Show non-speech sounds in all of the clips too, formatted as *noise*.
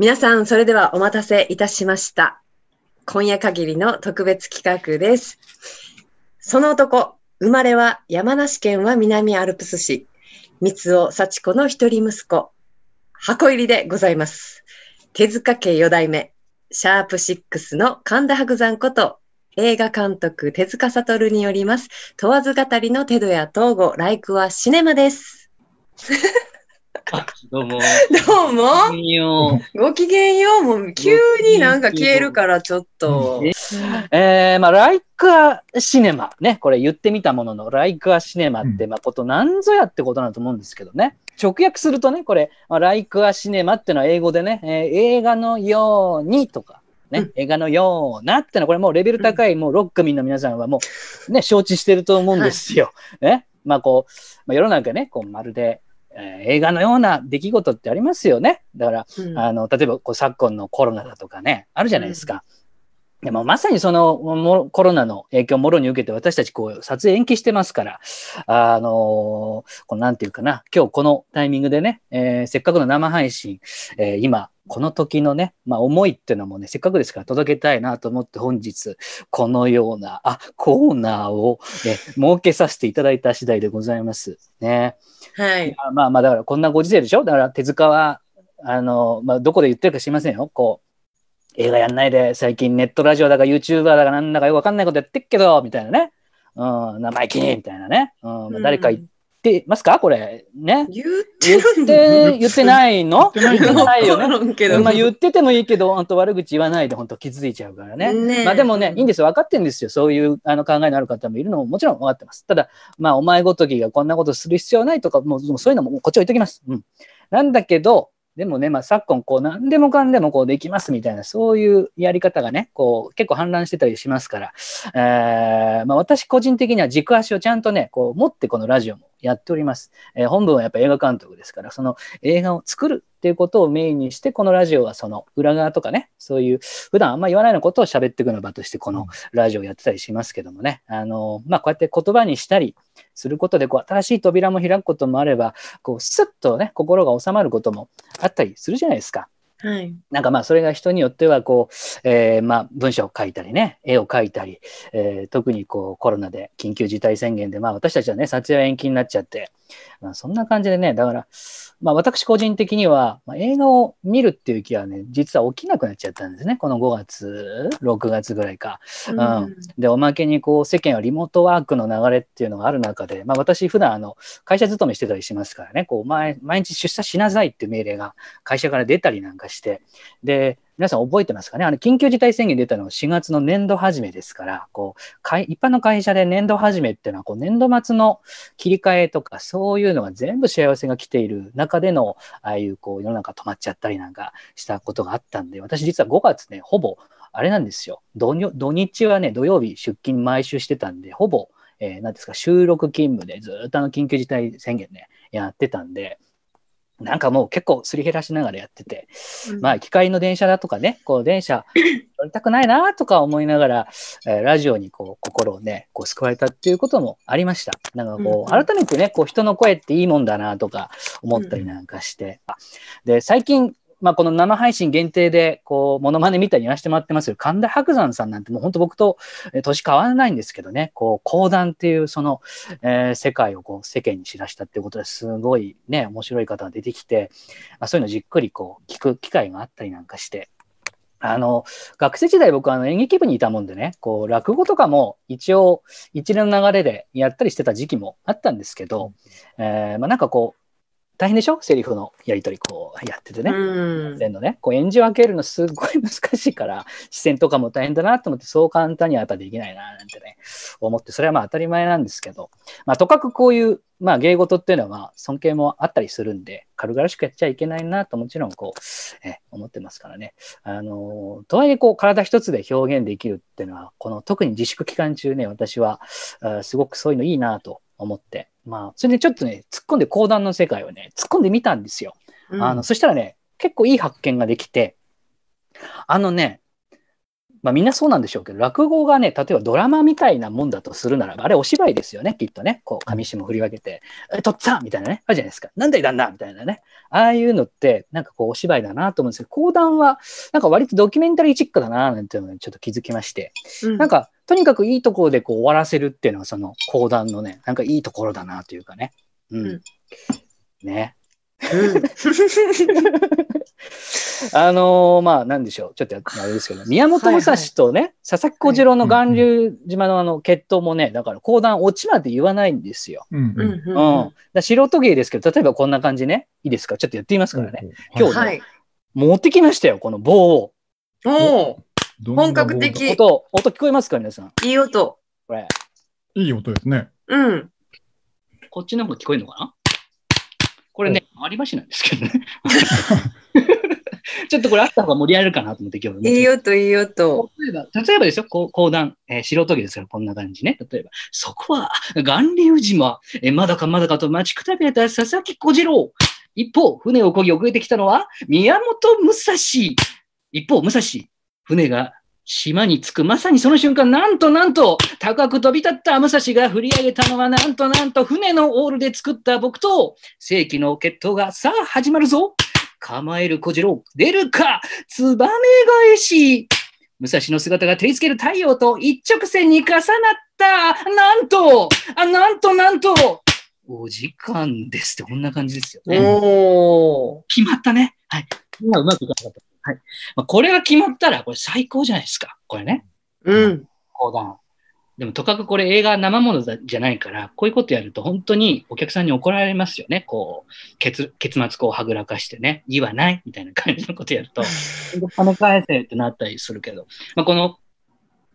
皆さん、それではお待たせいたしました。今夜限りの特別企画です。その男、生まれは山梨県は南アルプス市、三尾幸子の一人息子、箱入りでございます。手塚家四代目、シャープシックスの神田伯山こと、映画監督手塚悟によります、問わず語りのテドや東郷、ライクはシネマです。*laughs* あ *laughs* どうも。どうも。ごきげんよう。もう急になんか消えるからちょっと。えー、まあ、ライクアシネマ。ね、これ言ってみたものの、ライクアシネマって、まあ、ことなんぞやってことだと思うんですけどね。直訳するとね、これ、まあ、ライクアシネマっていうのは英語でね、えー映画のようにとか、ね、うん映画のようなってのは、これもうレベル高い、もうロック民の皆さんはもう、ね、承知してると思うんですよ。ね。まあ、こう、まあ、世の中ね、こう、まるで、えー映画のような出来事ってありますよね。だから、うんあの、例えばこう昨今のコロナだとかね、あるじゃないですか。でもまさにそのもコロナの影響をもろに受けて私たちこう撮影延期してますから、あのーこうなんていうかな、今日このタイミングでね、えーせっかくの生配信、えー今、この時のね、まあ思いっていうのもね、せっかくですから届けたいなと思って本日、このような、あ、コーナーを、え設けさせていただいた次第でございます。ね。はい。まあまあまあだからこんなご時世でしょ？だから手塚はあの、まあ、どこで言ってるか知りませんよこう映画やんないで最近ネットラジオだか YouTuber だかなんだかよくわかんないことやってっけどみたいなね、うん、生意気にみたいなね、うんまあ、誰か言ってますか？これね言って言っるて言ってないの？言ってない言ってないよね。まあ言っててもいいけど、本当悪口言わないで本当傷ついちゃうからね。ねえまあでもね、いいんですよ。分かってるんですよ。そういうあの考えのある方もいるのももちろん分かってます。ただ、まあお前ごときがこんなことする必要ないとか、もうもうそういうのももうこっち置いときます。うん。なんだけど、でもね、まあ昨今こう何でもかんでもこうできますみたいな、そういうやり方がね、こう結構氾濫してたりしますから、えーまあ私個人的には軸足をちゃんとね、こう持ってこのラジオもやっております。えー本文はやっぱ映画監督ですから、その映画を作るっていうことをメインにして、このラジオはその裏側とかね、そういう普段あんま言わないようなことを喋っていくような場として、このラジオをやってたりしますけどもね、あの、まあ、こうやって言葉にしたりすることで、こう、新しい扉も開くこともあれば、こう、スッとね、心が収まることもあったりするじゃないですか。はい。なんかまあそれが人によってはこう、えーまあ文章を書いたりね絵を描いたり、えー特にこうコロナで緊急事態宣言でまあ私たちはね撮影は延期になっちゃって、まあ、そんな感じでねだからまあ私個人的には、まあ、映画を見るっていう気はね実は起きなくなっちゃったんですね。この5月6月ぐらいか。うん。でおまけにこう世間はリモートワークの流れっていうのがある中で、まあ、私普段あの会社勤めしてたりしますからね。こう毎毎日出社しなさいっていう命令が会社から出たりなんかして。で皆さん覚えてますかね？あの緊急事態宣言出たのが4月の年度始めですからこう一般の会社で年度始めっていうのはこう年度末の切り替えとかそういうのが全部幸せが来ている中でのああいうこう世の中止まっちゃったりなんかしたことがあったんで私実は5月ねほぼあれなんですよ。土日土日はね土曜日出勤毎週してたんでほぼえー、ですか、収録勤務でずっとあの緊急事態宣言ね、やってたんで、なんかもう結構すり減らしながらやってて、まあ、機械の電車だとかね、こう、電車 *laughs* 乗りたくないなとか思いながら、えーラジオにこう、心をね、こう、救われたっていうこともありました。なんかこう、うんうん。改めてね、こう、人の声っていいもんだなとか思ったりなんかして、あで、最近、まあ、この生配信限定で、こう、モノマネみたいにやらせてもらってますけど、神田伯山さんなんてもう本当僕とえー年変わらないんですけどね、こう、講談っていうその、えー世界をこう、世間に知らしたっていうことです。ごいね、面白い方が出てきて、まあ、そういうのじっくりこう、聞く機会があったりなんかして、あの、学生時代僕あの演劇部にいたもんでね、こう、落語とかも一応一連の流れでやったりしてた時期もあったんですけど、えーまあなんかこう、大変でしょ？セリフのやり取りこうやっててね。うん線のね、こう演じ分けるのすごい難しいから、視線とかも大変だなと思って、そう簡単にはやっぱできないななんてね、思って、それはまあ当たり前なんですけど、まあとかくこういう、まあ芸事っていうのはまあ尊敬もあったりするんで、軽々しくやっちゃいけないなともちろんこう、え思ってますからね。あの、とはいえこう体一つで表現できるっていうのは、この特に自粛期間中ね、私は、あすごくそういうのいいなと思って、まあ、それでちょっとね、突っ込んで講談の世界をね、突っ込んでみたんですよ。あの、そしたらね、結構いい発見ができて、あのね、まあみんなそうなんでしょうけど、落語がね、例えばドラマみたいなもんだとするならば、あれお芝居ですよね、きっとね。こう、上下振り分けて、え、とっつぁんみたいなね、あるじゃないですか。なんだい旦那みたいなね。ああいうのって、なんかこう、お芝居だなと思うんですけど、講談は、なんか割とドキュメンタリーチックだななんていうのにちょっと気づきまして、うん、なんか、とにかくいいところでこう終わらせるっていうのは、その講談のね、なんかいいところだなというかね。うん。うん、ね。*laughs* あのー、まあ、なんでしょう。ちょっとあれですけど、宮本武蔵とね、はいはい、佐々木小次郎の巌流島のあの決闘もね、だから講談落ちまで言わないんですよ。うん。うんだ素人芸ですけど、例えばこんな感じね、いいですか？ちょっとやってみますからね。今日ね、はい、持ってきましたよ、この棒を。お本格的。音、音聞こえますか皆さん？いい音。これ。いい音ですね。うん。こっちの方が聞こえるのかな？割り箸なんですけどね。*laughs* ちょっとこれあった方が盛り上がるかなと思って今日。いい音、いい音。例えば、例えばですよ、講談、えー、素人芸ですから、こんな感じね。例えば、そこは、巌流島、えー、まだかまだかと待ちくたびれた佐々木小次郎。一方、船を漕ぎ遅れてきたのは、宮本武蔵。一方、武蔵、船が島に着くまさにその瞬間、なんとなんと、高く飛び立った武蔵が振り上げたのは、なんとなんと、船のオールで作った僕と、世紀の決闘がさあ始まるぞ。構える小次郎、出るか、ツバメ返し。武蔵の姿が照りつける太陽と一直線に重なった。なんと、あ、なんとなんと、お時間ですって、こんな感じですよね。お決まったね。はい。今うまくいかなかった。はい。まあ、これが決まったら、これ最高じゃないですか。これね。うん。講談。でも、とかくこれ映画生ものじゃないから、こういうことやると本当にお客さんに怒られますよね。こう、結結末こうはぐらかしてね、言わないみたいな感じのことやると、*laughs* 金返せってなったりするけど、まあ、この、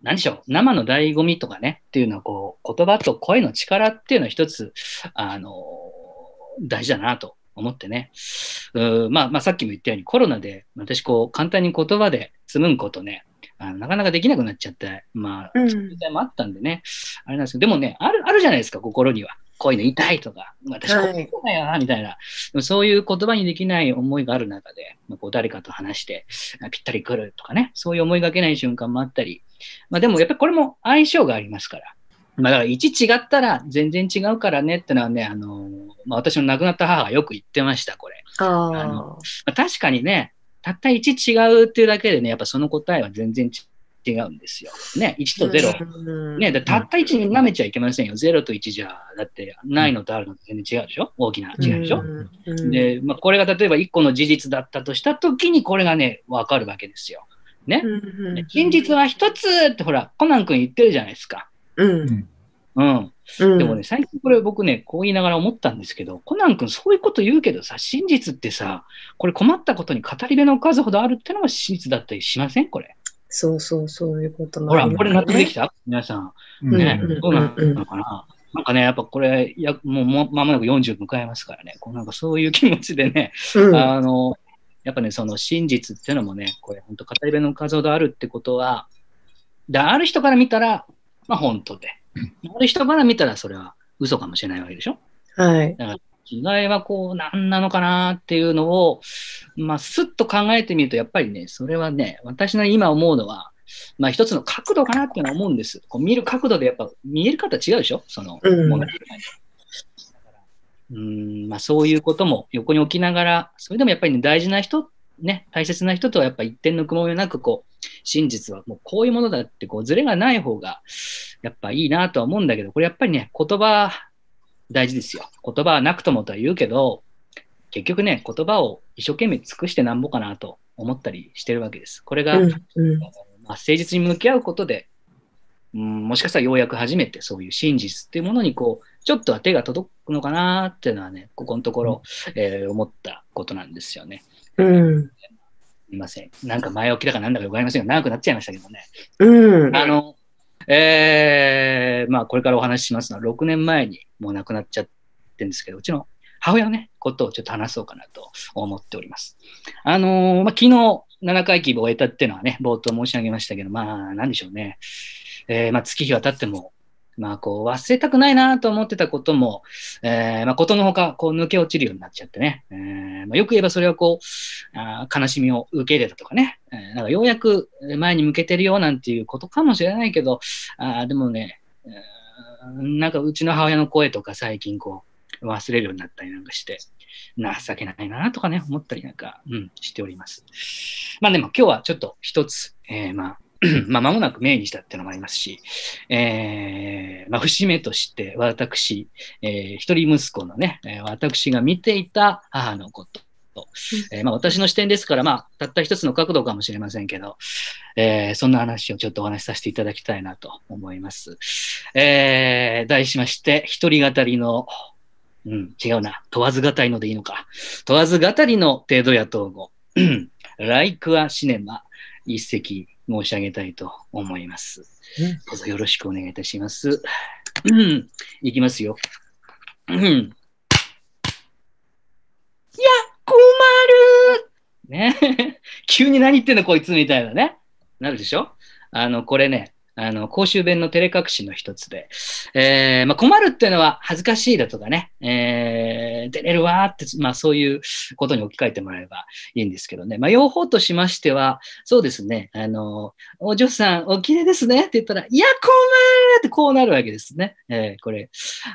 何でしょう、生の醍醐味とかね、っていうのはこう、言葉と声の力っていうのは一つ、あの、大事だなと思ってね。うまあ、まあ、さっきも言ったようにコロナで私こう簡単に言葉で紡ぐことね、あのなかなかできなくなっちゃって、まあ、そういう時代もあったんでね、あれなんですけど、でもね、ある、あるじゃないですか、心には。こういうの言いとか、私こういうだよな、みたいな、そういう言葉にできない思いがある中で、まあ、こう誰かと話して、ぴったり来るとかね、そういう思いがけない瞬間もあったり、まあでもやっぱりこれも相性がありますから、まあ、だから1違ったら全然違うからねってのはね、あのまあ、私の亡くなった母がよく言ってました、これ。あのまあ、確かにね、たった1違うっていうだけでね、やっぱその答えは全然違うんですよ。ね、1と0。ね、たった1に舐めちゃいけませんよ。0と1じゃ、だってないのとあるのと全然違うでしょ？大きな違いでしょ？で、まあ、これが例えば1個の事実だったとしたときに、これがね、わかるわけですよ。ね？真実は1つってほら、コナン君言ってるじゃないですか。うん。うん。でもね、最近これ僕ね、こう言いながら思ったんですけど、コナン君そういうこと言うけどさ、真実ってさ、これ困ったことに語り部の数ほどあるってのが真実だったりしません？これ。そうそう、そういうことほら、これ納得できた？皆さん。ね、どうなのかな？なんかね、やっぱこれ、やもうもまもなく40迎えますからね、こうなんかそういう気持ちでね、うん、あの、やっぱね、その真実っていうのもね、これ本当語り部の数ほどあるってことは、で、ある人から見たら、まあ本当で、ある人から見たらそれは嘘かもしれないわけでしょ？はい。だから違いはこう何なのかなっていうのを、まあ、すっと考えてみると、やっぱりね、それはね、私の今思うのは、まあ、一つの角度かなっていうのは思うんです。こう見る角度でやっぱ見える方違うでしょ？その、うん、うんまあ、そういうことも横に置きながら、それでもやっぱり、ね、大事な人、ね、大切な人とはやっぱ一点の雲もなく、こう、真実はもうこういうものだって、こう、ずれがない方が、やっぱいいなとは思うんだけど、これやっぱりね、言葉大事ですよ。言葉はなくともとは言うけど、結局ね、言葉を一生懸命尽くしてなんぼかなと思ったりしてるわけです。これが、うんうん、まあ、誠実に向き合うことで、うん、もしかしたらようやく初めてそういう真実っていうものにこう、ちょっとは手が届くのかなっていうのはね、ここのところ、えー、思ったことなんですよね。うん。すみません。なんか前置きだかなんだかわかりませんが、長くなっちゃいましたけどね。うん。あの、えー、まあ、これからお話ししますのは、6年前にもう亡くなっちゃってるんですけど、うちの母親のね、ことをちょっと話そうかなと思っております。あのー、まあ、昨日、7回忌を終えたっていうのはね、冒頭申し上げましたけど、まあ、なんでしょうね。えー、まあ、月日は経っても、まあ、こう、忘れたくないなと思ってたことも、えー、まあ、ことのほか、こう、抜け落ちるようになっちゃってね。えー、まあ、よく言えばそれはこう、あ悲しみを受け入れたとかね。えー、なんかようやく前に向けてるよなんていうことかもしれないけど、あでもね、なんかうちの母親の声とか最近こう、忘れるようになったりなんかして、情けないなとかね、思ったりなんか、うん、しております。まあでも今日はちょっと一つ、えー、まあ、*clears throat* まあ、間もなく命にしたっていうのもありますし、えー、まあ、節目として私、えー、一人息子のね、私が見ていた母のこと、えー、まあ、私の視点ですから、まあ、たった一つの角度かもしれませんけど、えー、そんな話をちょっとお話しさせていただきたいなと思います。えー、題しまして、一人語りの、うん、違うな、問わず語りのでいいのか、問わず語りの程度や統合、*clears throat* ライクアシネマ、一席申し上げたいと思います。どうぞよろしくお願いいたします。うん、いきますよ。うん。いや、困るね。*laughs* 急に何言ってんのこいつみたいなね。なるでしょ？あの、これね、あの、公衆弁の照れ隠しの一つで、えー、まあ、困るっていうのは恥ずかしいだとかね、えー、出れるわーって、まあ、そういうことに置き換えてもらえばいいんですけどね。まあ、用法としましては、そうですね、あの、お嬢さん、おきれいですねって言ったら、いや、困るってこうなるわけですね。えー、これ、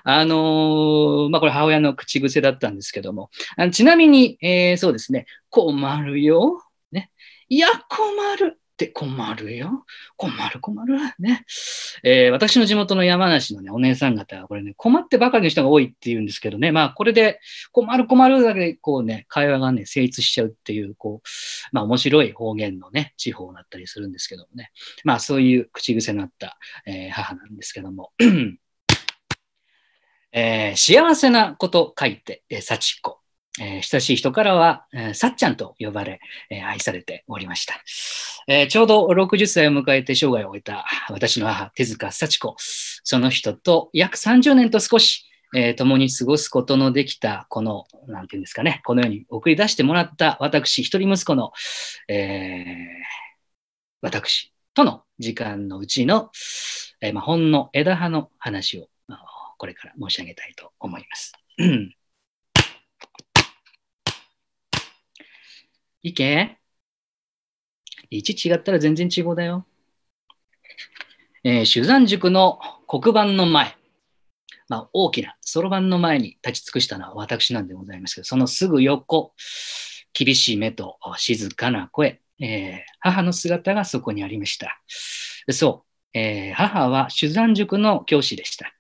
あの、まあ、これ母親の口癖だったんですけども、あのちなみに、え、そうですね、困るよ。ね。いや、困る。って困るよ。困る困る。ね。えー、私の地元の山梨のね、お姉さん方は、これね、困ってばかりの人が多いって言うんですけどね、まあ、これで困る困るだけで、こうね、会話がね、成立しちゃうっていう、こう、まあ、面白い方言のね、地方だったりするんですけどもね。まあ、そういう口癖のあった、えー、母なんですけども。*clears throat* えー、幸せなこと書いて、え、幸子。えー、親しい人からは、えー、さっちゃんと呼ばれ、えー、愛されておりました、えちょうど60歳を迎えて生涯を終えた私の母、手塚幸子。その人と約30年と少し、え共に過ごすことのできた、この、なんていうんですかね、このように送り出してもらった私、一人息子の、え私との時間のうちの、えまあ、ほんの枝葉の話を、これから申し上げたいと思います。いけ？1違ったら全然違うだよ。えー、主山塾の黒板の前、まあ、大きなそろばんの前に立ち尽くしたのは私なんでございますけど、そのすぐ横、厳しい目と静かな声、えー、母の姿がそこにありました。そう、えー、母は主山塾の教師でした。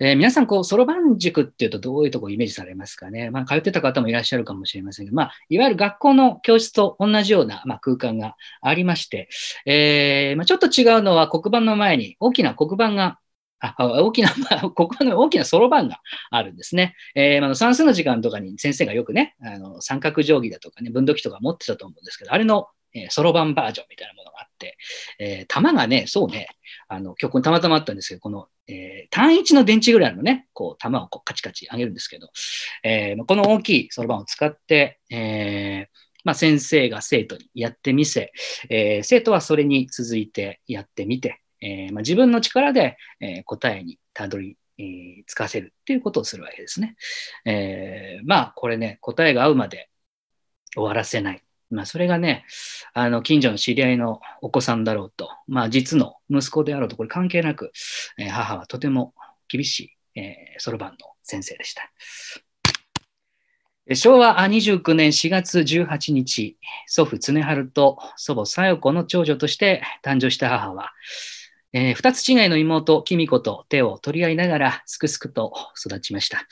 えー、皆さん、こう、そろばん塾っていうとどういうところイメージされますかね？まあ、通ってた方もいらっしゃるかもしれませんが、まあ、いわゆる学校の教室と同じような、まあ、空間がありまして、えー、まあ、ちょっと違うのは黒板の前に大きな黒板があ大きな、*laughs* まあ、黒板の大きなそろばんがあるんですね。えー、まあ、算数の時間とかに先生がよくね、あの三角定規だとかね、分度器とか持ってたと思うんですけど、あれのそろばんバージョンみたいなものがあって、えー、玉がね、そうね、あの、今日たまたまあったんですけど、この、えー、単一の電池ぐらいのね、こう、玉をこうカチカチ上げるんですけど、えー、この大きいそろばんを使って、え、まあ、先生が生徒にやってみせ、え、生徒はそれに続いてやってみて、えまあ、自分の力で、え、答えにたどりえー、つかせるっていうことをするわけですね。えー、まあ、これね、答えが合うまで終わらせない。まあ、それがね、あの、近所の知り合いのお子さんだろうと、まあ、実の息子であろうと、これ関係なく、えー、母はとても厳しい、えそろばんの先生でした。昭和29年4月18日、祖父常春と祖母小夜子の長女として誕生した母は、えー、二つ違いの妹、キミコと手を取り合いながら、すくすくと育ちました。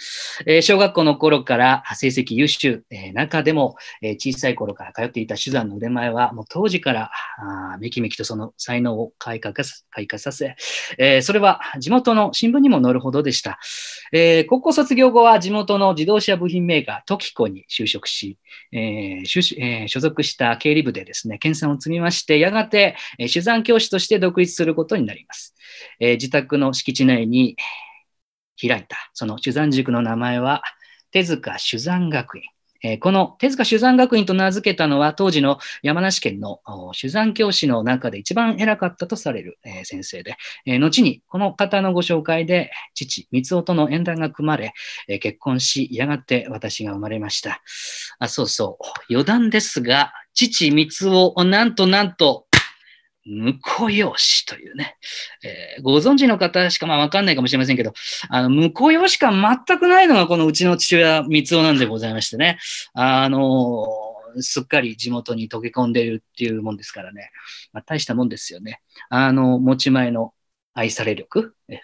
えー、小学校の頃から成績優秀、えー、中でも、え小さい頃から通っていた手段の腕前は、もう当時からあめきめきとその才能を開花開花させ、えそれは地元の新聞にも載るほどでした。え高校卒業後は地元の自動車部品メーカー、トキコに就職し、えー所属した経理部でですね、研鑽を積みまして、やがて、え手段教師として独立することになります。えー、自宅の敷地内に開いた、その手山塾の名前は、手塚手山学院。えーこの手塚酒山学院と名付けたのは当時の山梨県のお酒山教師の中で一番偉かったとされる、えー先生で、えー後にこの方のご紹介で父、三尾との縁談が組まれ、え結婚し、やがて私が生まれました。あ、そうそう。余談ですが、父、三尾、なんとなんと、婿養子というね、えーご存知の方しかまあわかんないかもしれませんけど、あの、婿養子感全くないのがこのうちの父親、三尾なんでございましてね、あのーすっかり地元に溶け込んでるっていうもんですからね、まあ、大したもんですよね。あの、持ち前の愛され力、え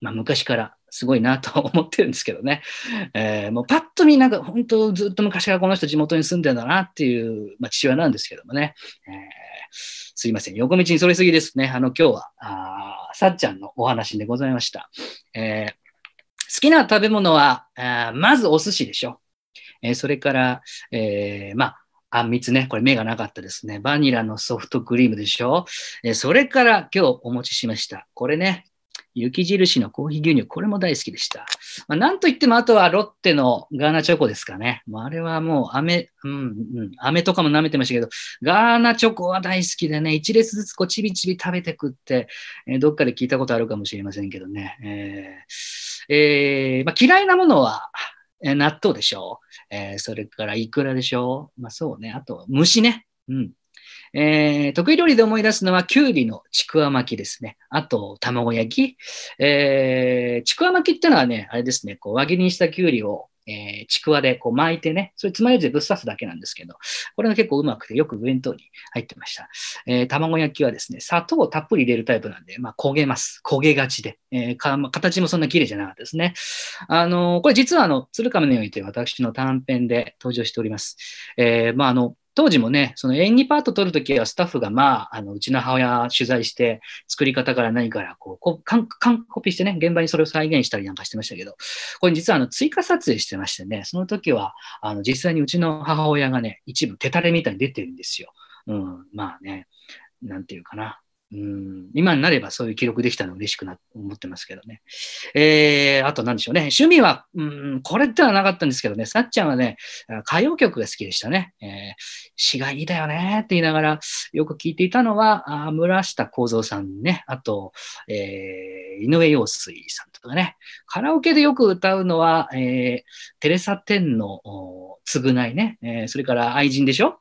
まあ、昔からすごいなと思ってるんですけどね。えーもうパッと見なんか本当ずっと昔からこの人地元に住んでんだなっていう、まあ、父親なんですけどもね。えーすいません。横道にそれすぎですね。あの今日は、あさっちゃんのお話でございました。えー好きな食べ物は、あまずお寿司でしょ。えーそれから、えーまあ、あんみつね。これ目がなかったですね。バニラのソフトクリームでしょ。えそれから今日お持ちしました。これね。雪印のコーヒー牛乳。これも大好きでした。まあ、なんといっても、あとはロッテのガーナチョコですかね。もうあれはもう、飴、うん、うん、飴とかも舐めてましたけど、ガーナチョコは大好きでね、一列ずつこうちびちび食べてくって、えーどっかで聞いたことあるかもしれませんけどね。えーえーまあ、嫌いなものは、えー納豆でしょう、えそれからイクラでしょう。まあそうね。あと、虫ね。うん。えー得意料理で思い出すのは、きゅうりのちくわ巻きですね。あと、卵焼き。えーちくわ巻きってのはね、あれですね、こう輪切りにしたきゅうりを、えーちくわでこう巻いてね、それつまようじでぶっ刺すだけなんですけど、これが結構うまくてよく弁当に入ってました。えー卵焼きはですね、砂糖をたっぷり入れるタイプなんで、まあ、焦げます。焦げがちで。えーか形もそんな綺麗じゃなかったですね。あのこれ実はあの、鶴亀のよいという私の短編で登場しております。えーまあ、あの、当時もね、その演技パート撮るときはスタッフが、まあ、あの、うちの母親取材して、作り方から何から、こう、こう、完コピーしてね、現場にそれを再現したりなんかしてましたけど、これ実はあの、追加撮影してましてね、その時は、あの、実際にうちの母親がね、一部手垂れみたいに出てるんですよ。うん、まあね、なんていうかな。うん、今になればそういう記録できたの嬉しくな思ってますけどね。えー、あと何でしょうね。趣味は、うん、これってのはなかったんですけどね、さっちゃんはね、歌謡曲が好きでしたね。えー詩がいいだよね。って言いながらよく聞いていたのは、あ村下幸三さんね、あと、えー井上陽水さんとかね、カラオケでよく歌うのは、えーテレサ・テンの償いね、えーそれから愛人でしょ、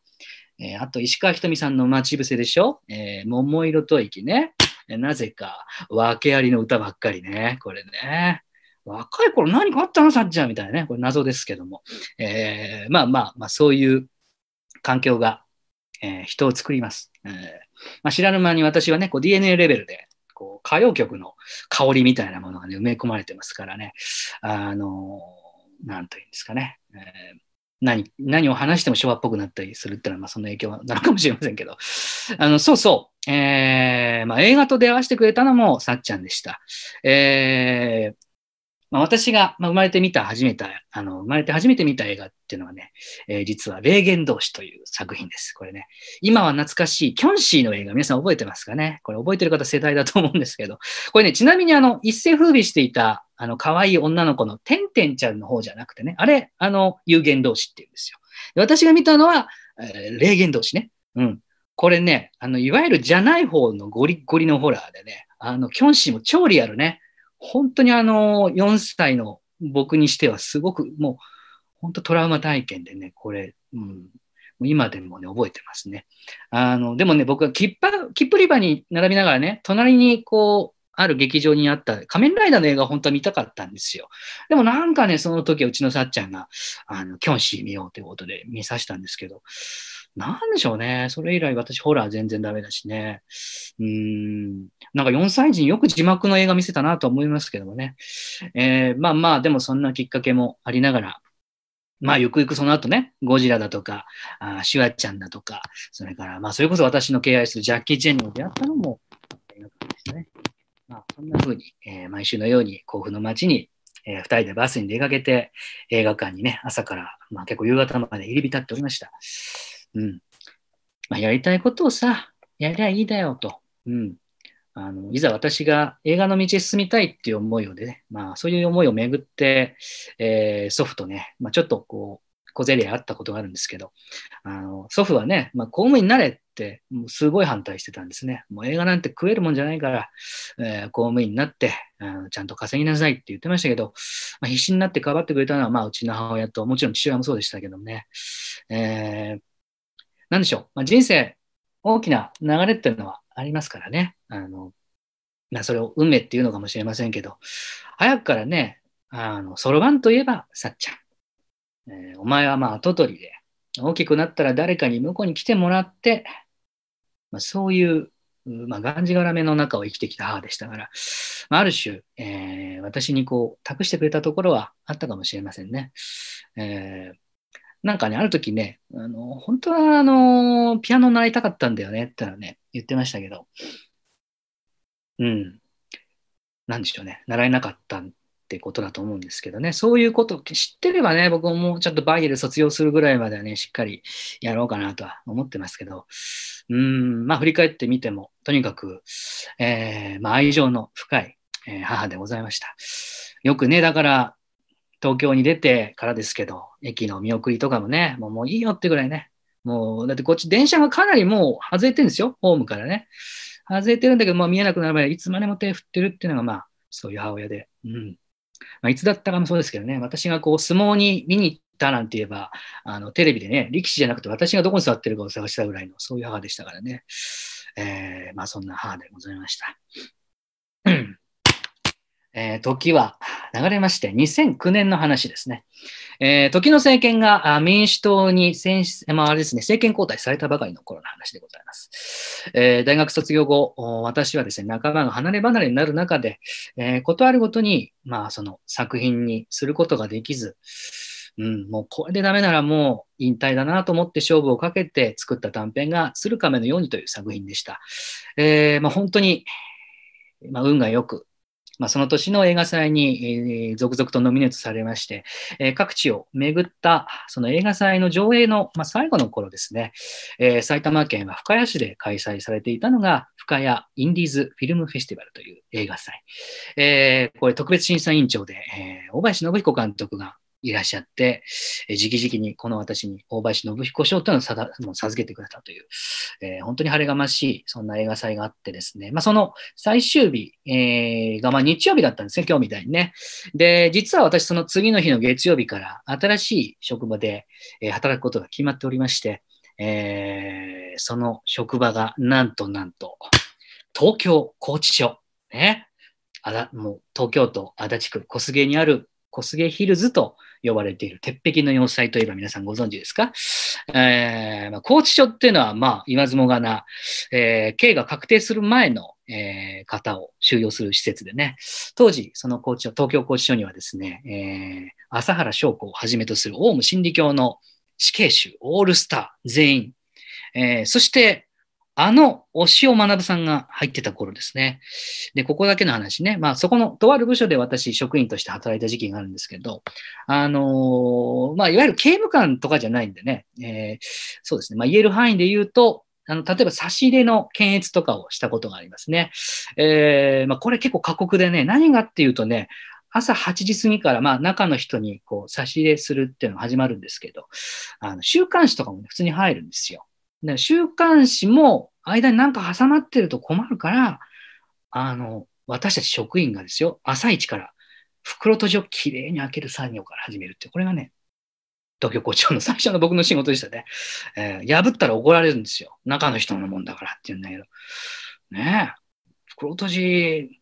えーあと石川ひとみさんの待ち伏せでしょ、えー桃色吐息ね、なぜか訳ありの歌ばっかりね、これね。若い頃何かあったのさっちゃんみたいなね。これ謎ですけども。えーまあまあまあ、そういう環境が、えー人を作ります。えーまあ、知らぬ間に私はね、こう DNA レベルで、こう歌謡曲の香りみたいなものがね、埋め込まれてますからね。あのーなんというんですかね。えー何、何を話しても昭和っぽくなったりするっていうのは、まあ、その影響なのかもしれませんけど。*laughs* あの、そうそう。えーまあ、映画と出会わせてくれたのもさっちゃんでした。えーまあ、私が、ま、生まれてみた、初めて、あの、生まれて初めて見た映画っていうのはね、えー実は、霊言同士という作品です。これね、今は懐かしい、キョンシーの映画、皆さん覚えてますかね？これ覚えてる方世代だと思うんですけど、これね、ちなみにあの、一世風靡していた、あの、可愛い女の子のてんてんちゃんの方じゃなくてね、あれ、あの、有言同士っていうんですよ。で私が見たのは、えー霊言同士ね。うん。これね、あの、いわゆるじゃない方のゴリゴリのホラーでね、あの、キョンシーも超リアルね。本当にあの、4歳の僕にしてはすごくもう、本当トラウマ体験でね、これ、うん、今でもね、覚えてますね。あの、でもね、僕は切符、切符売り場に並びながらね、隣にこう、ある劇場にあった仮面ライダーの映画を本当は見たかったんですよ。でもなんかね、その時はうちのさっちゃんが、あの、キョンシー見ようということで見させたんですけど、なんでしょうね。それ以来私ホラー全然ダメだしね。うん。なんか4歳児によく字幕の映画見せたなと思いますけどもね。えーまあまあ、でもそんなきっかけもありながら、まあ、ゆくゆくその後ね、ゴジラだとか、あシュワちゃんだとか、それから、まあ、それこそ私の敬愛するジャッキー・チェンにも出会ったのも。まあ、そんな風に、えー毎週のように甲府の街に、えー二人でバスに出かけて、映画館にね、朝から、まあ結構夕方まで入り浸っておりました。うん。まあ、やりたいことをさ、やりゃいいだよと。うん。あの、いざ私が映画の道へ進みたいっていう思いをね、まあそういう思いをめぐって、えー祖父とね、まあちょっとこう、小競り合いあったことがあるんですけど、あの祖父はね、まあ、公務員になれって、もうすごい反対してたんですね。もう映画なんて食えるもんじゃないから、えー公務員になって、うんちゃんと稼ぎなさいって言ってましたけど、まあ、必死になってかばってくれたのは、まあ、うちの母親と、もちろん父親もそうでしたけどね。えーなんでしょう、まあ、人生、大きな流れっていうのはありますからね。あのまあ、それを運命っていうのかもしれませんけど、早くからね、あの、そろばんといえば、さっちゃん。えーお前はまあ跡取りで、大きくなったら誰かに向こうに来てもらって、まあ、そういう、まあ、がんじがらめの中を生きてきた母でしたから、まあ、る種、えー私にこう、託してくれたところはあったかもしれませんね。えーなんかね、ある時ね、あの、本当はあの、ピアノ習いたかったんだよねってのはね、言ってましたけど、うん。なんでしょうね、習えなかったってことだと思うんですけどね、そういうことを知ってればね、僕ももうちょっとバイエル卒業するぐらいまではね、しっかりやろうかなとは思ってますけど、うん、まあ振り返ってみても、とにかく、えーまあ愛情の深い、え母でございました。よくね、だから、東京に出てからですけど、駅の見送りとかもね、もうもういいよってぐらいね、もう、だってこっち電車がかなりもう外れてるんですよ、ホームからね。外れてるんだけど、まあ見えなくなるまでいつまでも手振ってるっていうのが、まあ、そういう母親で。うん。まあ、いつだったかもそうですけどね、私がこう、相撲に見に行ったなんて言えば、あの、テレビでね、力士じゃなくて私がどこに座ってるかを探したぐらいの、そういう母でしたからね。えー、まあそんな母でございました。えー時は流れまして、2009年の話ですね。えー時の政権が民主党に選出、まあ、あれですね、政権交代されたばかりの頃の話でございます。えー大学卒業後、私はですね、仲間が離れ離れになる中で、えーことあるごとに、まあ、その作品にすることができず、うん、もうこれでダメならもう引退だなと思って勝負をかけて作った短編が鶴亀のようにという作品でした。えーまあ、本当に、まあ、運が良く、まあ、その年の映画祭に、えー続々とノミネートされまして、えー各地を巡ったその映画祭の上映の、まあ、最後の頃ですね、えー埼玉県は深谷市で開催されていたのが深谷インディーズフィルムフェスティバルという映画祭。えーこれ特別審査委員長で、えー大林信彦監督がいらっしゃって、えー直々にこの私に大林信彦賞というのをさだもう授けてくれたという、えー本当に晴れがましい、そんな映画祭があってですね、まあ、その最終日、えーがまあ日曜日だったんですね、今日みたいにね。で、実は私、その次の日の月曜日から新しい職場で、えー働くことが決まっておりまして、えーその職場がなんとなんと、東京拘置所、ね。あだもう東京都足立区小菅にある小菅ヒルズと呼ばれている鉄壁の要塞といえば皆さんご存知ですか、えーまあ、拘置所っていうのは、まあ、言わずもがな、えー刑が確定する前の、えー方を収容する施設でね、当時、その拘置所、東京拘置所にはですね、えー朝原翔子をはじめとするオウム真理教の死刑囚、オールスター全員、えーそして、あの、押尾学さんが入ってた頃ですね。で、ここだけの話ね。まあ、そこの、とある部署で私、職員として働いた時期があるんですけど、あのーまあ、いわゆる刑務官とかじゃないんでね、えーそうですね。まあ、言える範囲で言うと、あの、例えば差し入れの検閲とかをしたことがありますね。えーまあ、これ結構過酷でね、何がっていうとね、朝8時過ぎから、まあ、中の人にこう差し入れするっていうのが始まるんですけど、あの週刊誌とかも、ね、普通に入るんですよ。で週刊誌も間になんか挟まってると困るから、あの、私たち職員がですよ、朝一から袋閉じをきれいに開ける作業から始めるって、これがね、東京校長の最初の僕の仕事でしたね。えー破ったら怒られるんですよ。中の人のもんだからって言うんだけど。ねえ、袋閉じ、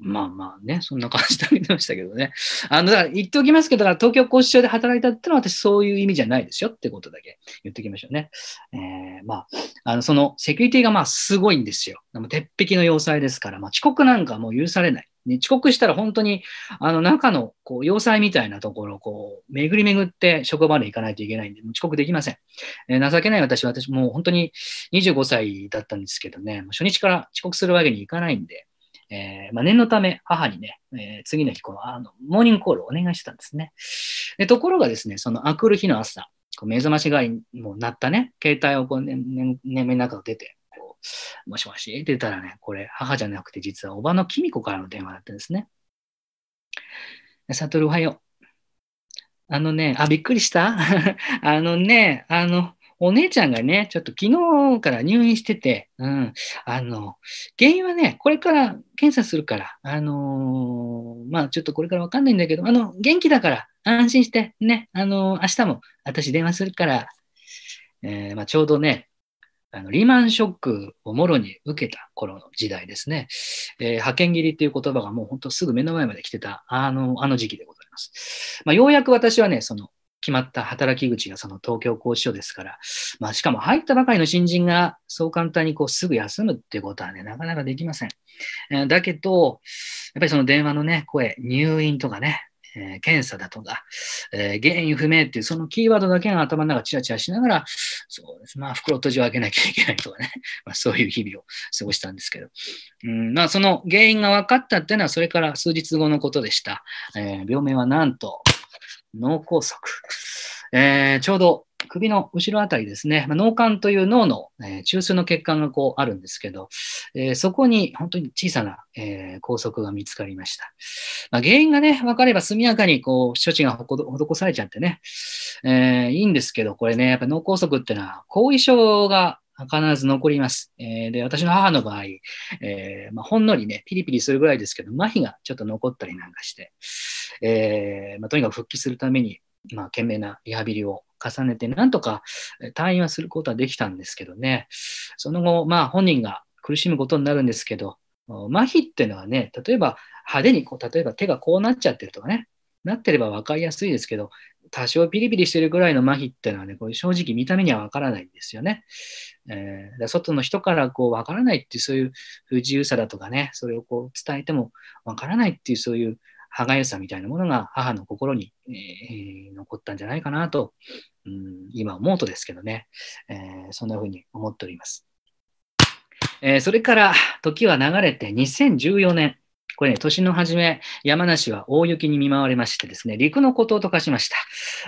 まあまあね、そんな感じであげてましたけどね。あの、だから言っておきますけど、東京拘置所で働いたってのは私そういう意味じゃないですよってことだけ言っておきましょうね。えーまあ、あの、そのセキュリティがまあすごいんですよ。でも鉄壁の要塞ですから、まあ遅刻なんかもう許されない。ね、遅刻したら本当に、あの中のこう要塞みたいなところをこう巡り巡って職場まで行かないといけないんで、もう遅刻できません。えー情けない私は、私もう本当に25歳だったんですけどね、初日から遅刻するわけにいかないんで、えーまあ、念のため母にね、えー次の日このあの、モーニングコールをお願いしてたんですね。でところがですね、そのあくる日の朝、こう目覚まし代わりにもう鳴ったね、携帯をこう、ね、ね眠りの中を出て、こうもしもしって言ったらね、これ母じゃなくて実はおばのきみこからの電話だったんですね。サトルおはよう。あのね、あ、びっくりした？*laughs* あのね、あの、お姉ちゃんがね、ちょっと昨日から入院してて、うん、あの、原因はね、これから検査するから、あのー、まあちょっとこれからわかんないんだけど、あの、元気だから安心してね、あのー、明日も私電話するから、えー、まあちょうどね、あのリーマンショックをもろに受けた頃の時代ですね、えー、派遣切りっていう言葉がもう本当すぐ目の前まで来てた、あの、あの時期でございます。まあ、ようやく私はね、その決まった働き口がその東京拘置所ですから、まあ、しかも入ったばかりの新人がそう簡単にこうすぐ休むっていうことはね、なかなかできません。えー、だけど、やっぱりその電話のね、声、入院とかね、えー、検査だとか、えー、原因不明っていうそのキーワードだけが頭の中チラチラしながら、そうです。まあ、袋閉じを開けなきゃいけないとかね、*laughs* まあ、そういう日々を過ごしたんですけど、うんまあ、その原因が分かったっていうのは、それから数日後のことでした。えー、病名はなんと、脳梗塞。えー、ちょうど首の後ろあたりですね、まあ、脳幹という脳の、えー、中枢の血管がこうあるんですけど、えー、そこに本当に小さな、えー、拘束が見つかりました。まあ、原因がね、分かれば速やかにこう処置が施されちゃってね、え、いいんですけど、これね、やっぱ脳梗塞ってのは後遺症が必ず残ります。えー、で、私の母の場合、えーまあ、ほんのりね、ピリピリするぐらいですけど、麻痺がちょっと残ったりなんかして、えーまあ、とにかく復帰するために、まあ、懸命なリハビリを重ねて、なんとか退院はすることはできたんですけどね、その後、まあ、本人が苦しむことになるんですけど、麻痺っていうのはね、例えば派手にこう、例えば手がこうなっちゃってるとかね、なってれば分かりやすいですけど、多少ピリピリしてるぐらいの麻痺っていうのはね、これ正直見た目には分からないんですよね。えー、外の人からこう分からないっていうそういう不自由さだとかね、それをこう伝えても分からないっていうそういう歯がゆさみたいなものが母の心に、えー、残ったんじゃないかなと、うん、今思うとですけどね、えー、そんな風に思っております。えー、それから時は流れて2014年、これね、年の初め、山梨は大雪に見舞われましてですね、陸の孤島と化しました。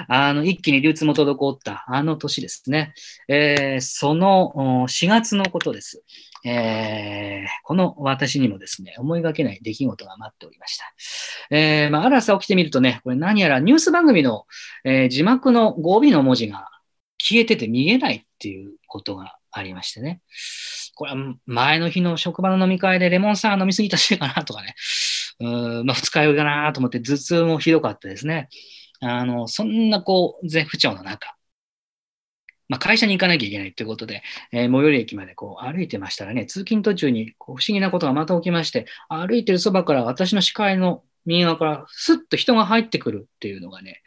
あの、一気に流通も滞ったあの年ですね。えー、その4月のことです。えー、この私にもですね、思いがけない出来事が待っておりました。えー、まあ、ある朝起きてみるとね、これ何やらニュース番組の、えー、字幕の語尾の文字が消えてて見えないっていうことがありましてね。これは前の日の職場の飲み会でレモンサワー飲みすぎたせいかなとかね、うん、まあ、二日酔いかなと思って頭痛もひどかったですね。あの、そんなこう、絶不調の中、まあ、会社に行かなきゃいけないということで、えー、最寄り駅までこう歩いてましたらね、通勤途中にこう不思議なことがまた起きまして、歩いてるそばから私の視界の右側からスッと人が入ってくるっていうのがね、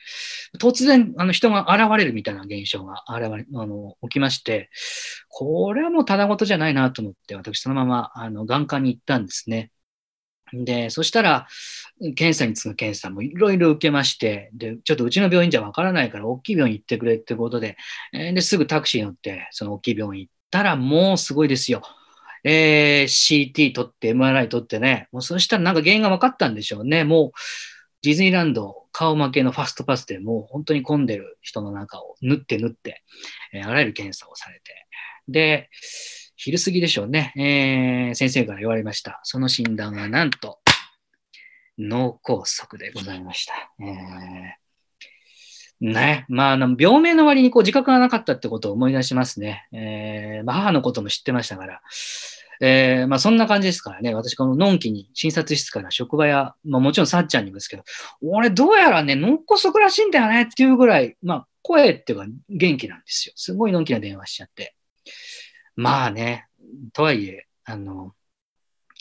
突然あの人が現れるみたいな現象が現れあの起きまして、これはもうただごとじゃないなと思って、私そのままあの眼科に行ったんですね。で、そしたら、検査に次ぐ検査もいろいろ受けまして、で、ちょっとうちの病院じゃわからないから大きい病院行ってくれってことで、え、で、すぐタクシー乗って、その大きい病院行ったらもうすごいですよ。えー、CT 取って MRI 取ってね、もうそしたらなんか原因が分かったんでしょうね。もうディズニーランド顔負けのファストパスでもう本当に混んでる人の中を縫って縫って、えー、あらゆる検査をされて、で、昼過ぎでしょうね、えー、先生から言われました。その診断はなんと脳梗塞でございました。えーね。まあ、病名の割にこう自覚がなかったってことを思い出しますね。えー、まあ、母のことも知ってましたから。えー、まあ、そんな感じですからね。私、こののんきに診察室から職場や、まあ、もちろんさっちゃんにもですけど、俺、どうやらね、脳梗塞らしいんだよねっていうぐらい、まあ、声っていうか元気なんですよ。すごいのんきな電話しちゃって。まあね、とはいえ、あの、